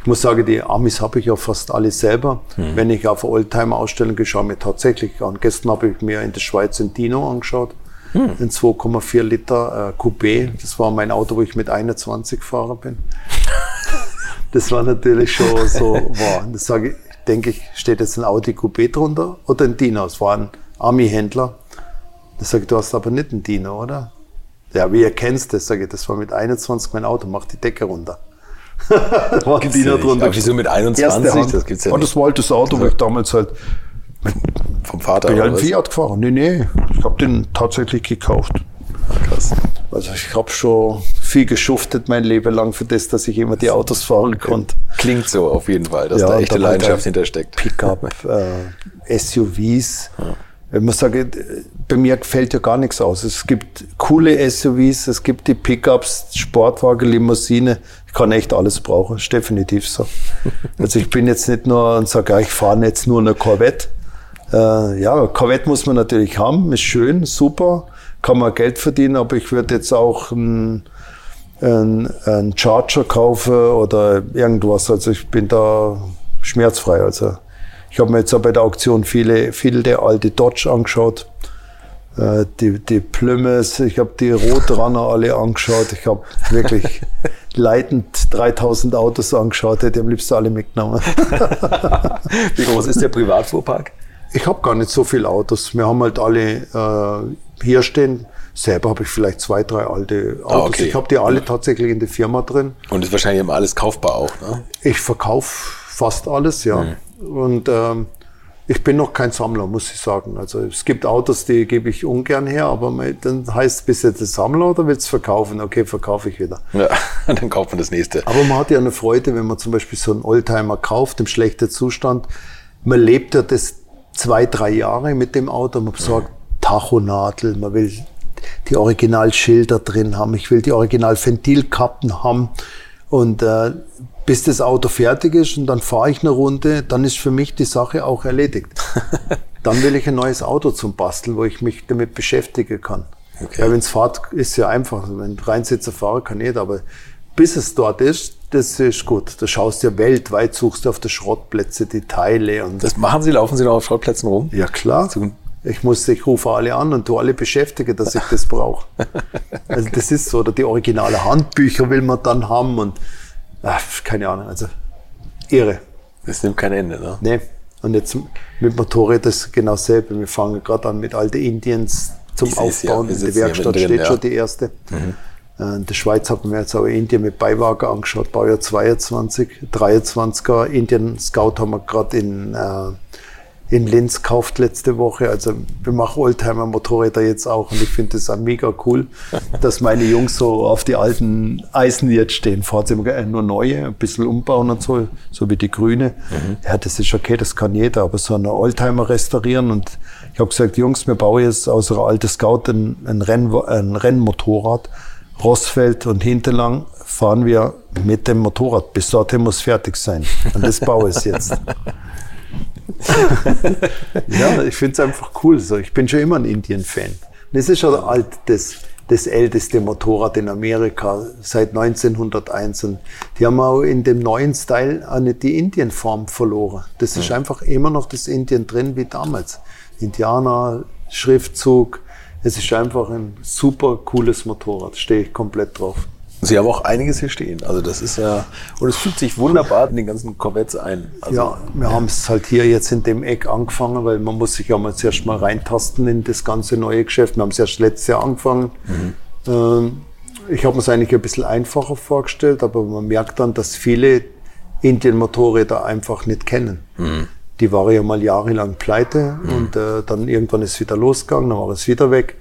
Ich muss sagen, die Amis habe ich ja fast alle selber. Hm. Wenn ich auf eine Oldtimer-Ausstellung gehe, schaue mir tatsächlich an. Gestern habe ich mir in der Schweiz ein Dino angeschaut. Hm. Ein 2,4 Liter äh, Coupé. Das war mein Auto, wo ich mit 21 Fahrer bin. Das war natürlich schon so, wow. Das sage ich, denke ich, steht jetzt ein Audi Coupé drunter oder ein Dino? Es war ein Ami-Händler. Da sage ich, du hast aber nicht ein Dino, oder? Ja, wie ihr kennst das, sage ich, das war mit 21 mein Auto, mach die Decke runter. war ein Dino drunter. Aber wieso mit 21? Erste Hand. Das gibt's ja Und nicht. das war halt das Auto, wo ich damals halt, Vom Vater bin ich oder halt? Fiat gefahren. Nee, nee, ich habe den tatsächlich gekauft. Ah, Krass. Also ich habe schon viel geschuftet mein Leben lang für das, dass ich immer die Autos fahren konnte. Klingt so auf jeden Fall, dass ja, da echte Leidenschaft hintersteckt. Pickup, äh, SUVs. Ja. Ich muss sagen, bei mir gefällt ja gar nichts aus. Es gibt coole SUVs, es gibt die Pickups, Sportwagen, Limousine. Ich kann echt alles brauchen, ist definitiv so. Also ich bin jetzt nicht nur und sage, ja, ich fahre jetzt nur eine Corvette. Äh, ja, Corvette muss man natürlich haben, ist schön, super, kann man Geld verdienen, aber ich würde jetzt auch ein, ein, ein Charger kaufen oder irgendwas. Also ich bin da schmerzfrei. Also ich habe mir jetzt auch bei der Auktion viele, viele der alte Dodge angeschaut. Äh, die, die Plymouth, ich habe die Rotrunner alle angeschaut. Ich habe wirklich leitend 3000 Autos angeschaut, hätte am liebsten alle mitgenommen. Wie groß ist der Privatfuhrpark? Ich habe gar nicht so viele Autos. Wir haben halt alle äh, hier stehen. Selber habe ich vielleicht zwei, drei alte ah, Autos. Ah, okay. Ich habe die alle tatsächlich in der Firma drin. Und ist wahrscheinlich immer alles kaufbar auch, ne? Ich verkaufe fast alles, ja. Mhm. Und ähm, ich bin noch kein Sammler, muss ich sagen. Also es gibt Autos, die gebe ich ungern her, aber dann heißt bist du jetzt Sammler oder willst du verkaufen? Okay, verkaufe ich wieder. Ja, dann kauft man das nächste. Aber man hat ja eine Freude, wenn man zum Beispiel so einen Oldtimer kauft im schlechten Zustand. Man lebt ja das zwei, drei Jahre mit dem Auto. Man besorgt Tachonadel, man will die Originalschilder drin haben, ich will die Original-Ventilkappen haben. Und äh, bis das Auto fertig ist und dann fahre ich eine Runde, dann ist für mich die Sache auch erledigt. dann will ich ein neues Auto zum Basteln, wo ich mich damit beschäftigen kann. Okay. Weil wenn es fahrt, ist ja einfach. Wenn Reinsitzer fahre, kann nicht, aber bis es dort ist, das ist gut. Da schaust du ja weltweit, suchst du auf der Schrottplätze die Teile. Und das machen Sie, laufen Sie noch auf Schrottplätzen rum? Ja, klar. Ich muss, ich rufe alle an und tu alle beschäftige, dass ich das brauche. Also das ist so. Oder die originale Handbücher will man dann haben und ach, keine Ahnung. Also irre. Das nimmt kein Ende, ne? Nee. Und jetzt mit Motorrad ist genau dasselbe. Wir fangen gerade an mit alte Indiens zum Aufbauen. Ja, in der Werkstatt drin, steht ja. schon die erste. Mhm. Äh, in der Schweiz haben wir jetzt auch Indien mit Beiwagen angeschaut, Baujahr 22, 23er. Indien Scout haben wir gerade in, äh, in Linz gekauft letzte Woche. Also wir machen Oldtimer Motorräder jetzt auch und ich finde das auch mega cool, dass meine Jungs so auf die alten Eisen jetzt stehen. Fahrt immer nur neue, ein bisschen umbauen und so, so wie die Grüne. Mhm. Ja, das ist okay, das kann jeder, aber so einen Oldtimer restaurieren und ich habe gesagt, Jungs, wir bauen jetzt aus einer alten Scout ein, ein, Renn, ein Rennmotorrad Rossfeld und Hinterlang fahren wir mit dem Motorrad. Bis dorthin muss fertig sein. Und das baue ich jetzt. ja, ich finde es einfach cool. So. Ich bin schon immer ein Indien-Fan. Das ist schon alt, das, das älteste Motorrad in Amerika seit 1901. Und die haben auch in dem neuen Style auch nicht die Indien-Form verloren. Das ist einfach immer noch das Indien drin wie damals. Indianer, Schriftzug, es ist einfach ein super cooles Motorrad, stehe ich komplett drauf. Sie haben auch einiges hier stehen. Also das ist ja, und es fügt sich wunderbar in den ganzen Corvettes ein. Also, ja, wir haben es halt hier jetzt in dem Eck angefangen, weil man muss sich ja mal zuerst mal reintasten in das ganze neue Geschäft. Wir haben es erst letztes Jahr angefangen. Mhm. Ähm, ich habe mir es eigentlich ein bisschen einfacher vorgestellt, aber man merkt dann, dass viele Indien-Motorräder einfach nicht kennen. Mhm die war ja mal jahrelang pleite mhm. und äh, dann irgendwann ist wieder losgegangen, dann war es wieder weg.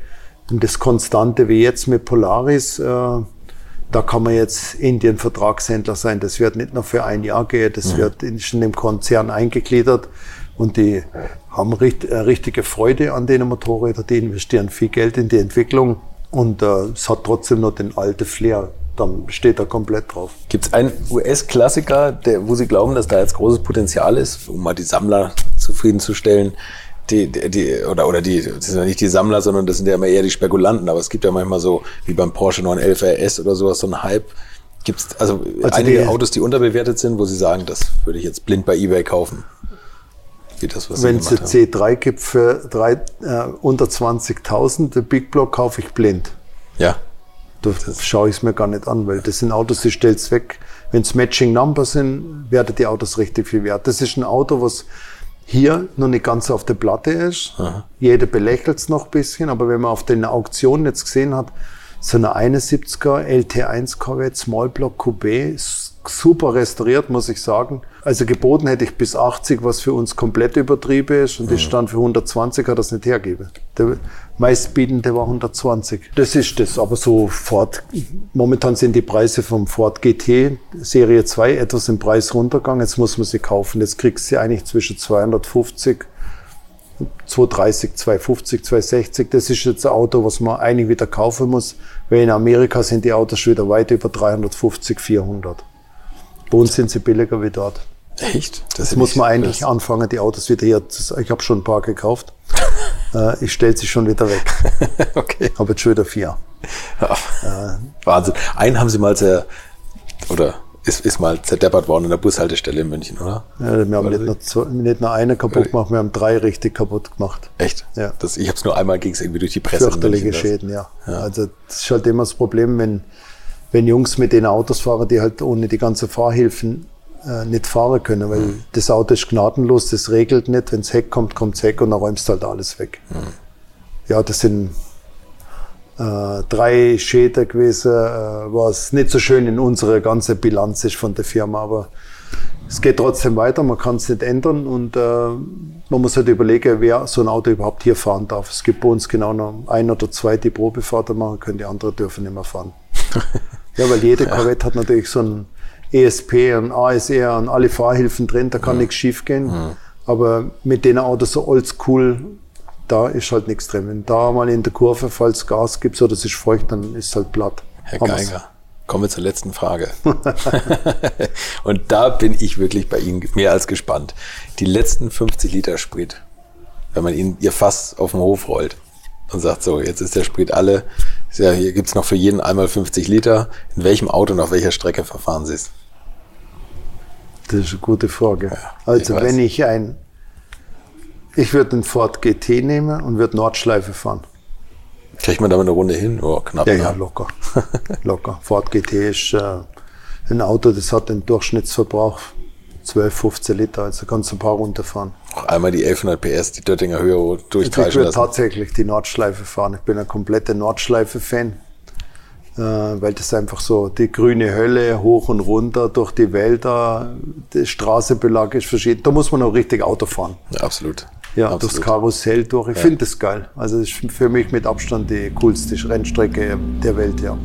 Und das Konstante wie jetzt mit Polaris, äh, da kann man jetzt Indien-Vertragshändler sein. Das wird nicht nur für ein Jahr gehen, das mhm. wird in, schon im Konzern eingegliedert. Und die haben richt, äh, richtige Freude an den Motorrädern, die investieren viel Geld in die Entwicklung. Und äh, es hat trotzdem noch den alten Flair dann steht er komplett drauf. Gibt es einen US-Klassiker, wo Sie glauben, dass da jetzt großes Potenzial ist, um mal die Sammler zufriedenzustellen? Die, die, die, oder, oder die, das sind ja nicht die Sammler, sondern das sind ja immer eher die Spekulanten, aber es gibt ja manchmal so, wie beim Porsche 911 RS oder sowas, so einen Hype. Gibt es also, also einige die, Autos, die unterbewertet sind, wo Sie sagen, das würde ich jetzt blind bei Ebay kaufen? Wenn es eine C3 gibt für drei, äh, unter 20.000, der Big Block kaufe ich blind. Ja. Da schaue ich es mir gar nicht an, weil das sind Autos, die stellst weg. Wenn es Matching Number sind, werden die Autos richtig viel wert. Das ist ein Auto, was hier noch nicht ganz auf der Platte ist. Aha. Jeder belächelt es noch ein bisschen, aber wenn man auf den Auktionen jetzt gesehen hat, so eine 71er LT1 Corvette Small Block Coupé, super restauriert, muss ich sagen. Also geboten hätte ich bis 80, was für uns komplett übertrieben ist, und das stand für 120, hat das nicht hergegeben. Meistbietende war 120. Das ist das, aber so Ford, momentan sind die Preise vom Ford GT Serie 2 etwas im Preis runtergegangen. Jetzt muss man sie kaufen. Jetzt kriegst du sie eigentlich zwischen 250 230, 250, 260, das ist jetzt ein Auto, was man eigentlich wieder kaufen muss, weil in Amerika sind die Autos schon wieder weit über 350, 400. Bei uns sind sie billiger wie dort. Echt? Das, das muss man eigentlich das. anfangen, die Autos wieder hier. Ich habe schon ein paar gekauft. Äh, ich stelle sie schon wieder weg. okay. Habe jetzt schon wieder vier. Ja. Äh, Wahnsinn. Einen haben sie mal sehr, oder ist, ist mal zerdeppert worden in der Bushaltestelle in München, oder? Ja, wir haben nicht nur, zwei, nicht nur, eine kaputt gemacht, wir haben drei richtig kaputt gemacht. Echt? Ja. Das, ich habe es nur einmal, ging es irgendwie durch die Presse. Fürchterliche Schäden, ja. ja. Also das ist halt immer das Problem, wenn, wenn Jungs mit den Autos fahren, die halt ohne die ganzen Fahrhilfen äh, nicht fahren können, weil mhm. das Auto ist gnadenlos, das regelt nicht. Wenns Heck kommt, kommt's Heck und dann räumst du halt alles weg. Mhm. Ja, das sind äh, drei Schäden gewesen, äh, was nicht so schön in unserer ganzen Bilanz ist von der Firma, aber es geht trotzdem weiter, man kann es nicht ändern und äh, man muss halt überlegen, wer so ein Auto überhaupt hier fahren darf. Es gibt bei uns genau noch ein oder zwei, die Probefahrten machen können, die anderen dürfen nicht mehr fahren. ja, weil jede Corvette hat natürlich so ein ESP und ASR und alle Fahrhilfen drin, da kann mhm. nichts schief gehen. Mhm. Aber mit den Autos so oldschool da ist halt nichts drin. Wenn da mal in der Kurve, falls Gas gibt oder es ist feucht, dann ist es halt platt. Herr Hammer's. Geiger, kommen wir zur letzten Frage. und da bin ich wirklich bei Ihnen mehr als gespannt. Die letzten 50 Liter Sprit, wenn man Ihnen Ihr Fass auf den Hof rollt und sagt, so, jetzt ist der Sprit alle, ja, hier gibt's noch für jeden einmal 50 Liter. In welchem Auto und auf welcher Strecke verfahren Sie es? Das ist eine gute Frage. Ja, also wenn ich ein ich würde den Ford GT nehmen und würde Nordschleife fahren. Kriegt man damit eine Runde hin? Oh, knapp. Ja, ne? ja, locker. locker. Ford GT ist äh, ein Auto, das hat einen Durchschnittsverbrauch 12, 15 Liter, also kannst du ein paar runterfahren. Auch einmal die 1100 PS, die Döttinger Höhe durchtreiben Ich würde tatsächlich die Nordschleife fahren. Ich bin ein kompletter Nordschleife-Fan, weil das einfach so die grüne Hölle hoch und runter durch die Wälder, der Straßenbelag ist verschieden. Da muss man auch richtig Auto fahren. Ja, absolut. Ja, Absolut. durchs Karussell durch. Ich ja. finde das geil. Also das ist für mich mit Abstand die coolste Rennstrecke der Welt, ja.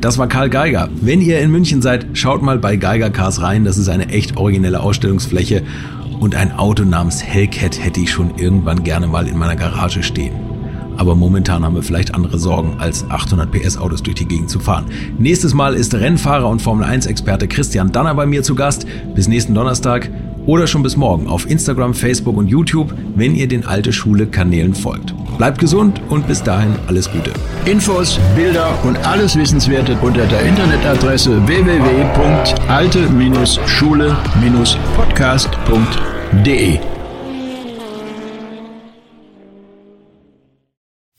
Das war Karl Geiger. Wenn ihr in München seid, schaut mal bei Geiger Cars rein. Das ist eine echt originelle Ausstellungsfläche. Und ein Auto namens Hellcat hätte ich schon irgendwann gerne mal in meiner Garage stehen. Aber momentan haben wir vielleicht andere Sorgen, als 800 PS Autos durch die Gegend zu fahren. Nächstes Mal ist Rennfahrer und Formel 1 Experte Christian Danner bei mir zu Gast. Bis nächsten Donnerstag oder schon bis morgen auf Instagram, Facebook und YouTube, wenn ihr den Alte Schule Kanälen folgt. Bleibt gesund und bis dahin alles Gute. Infos, Bilder und alles Wissenswerte unter der Internetadresse www.alte-schule-podcast.de.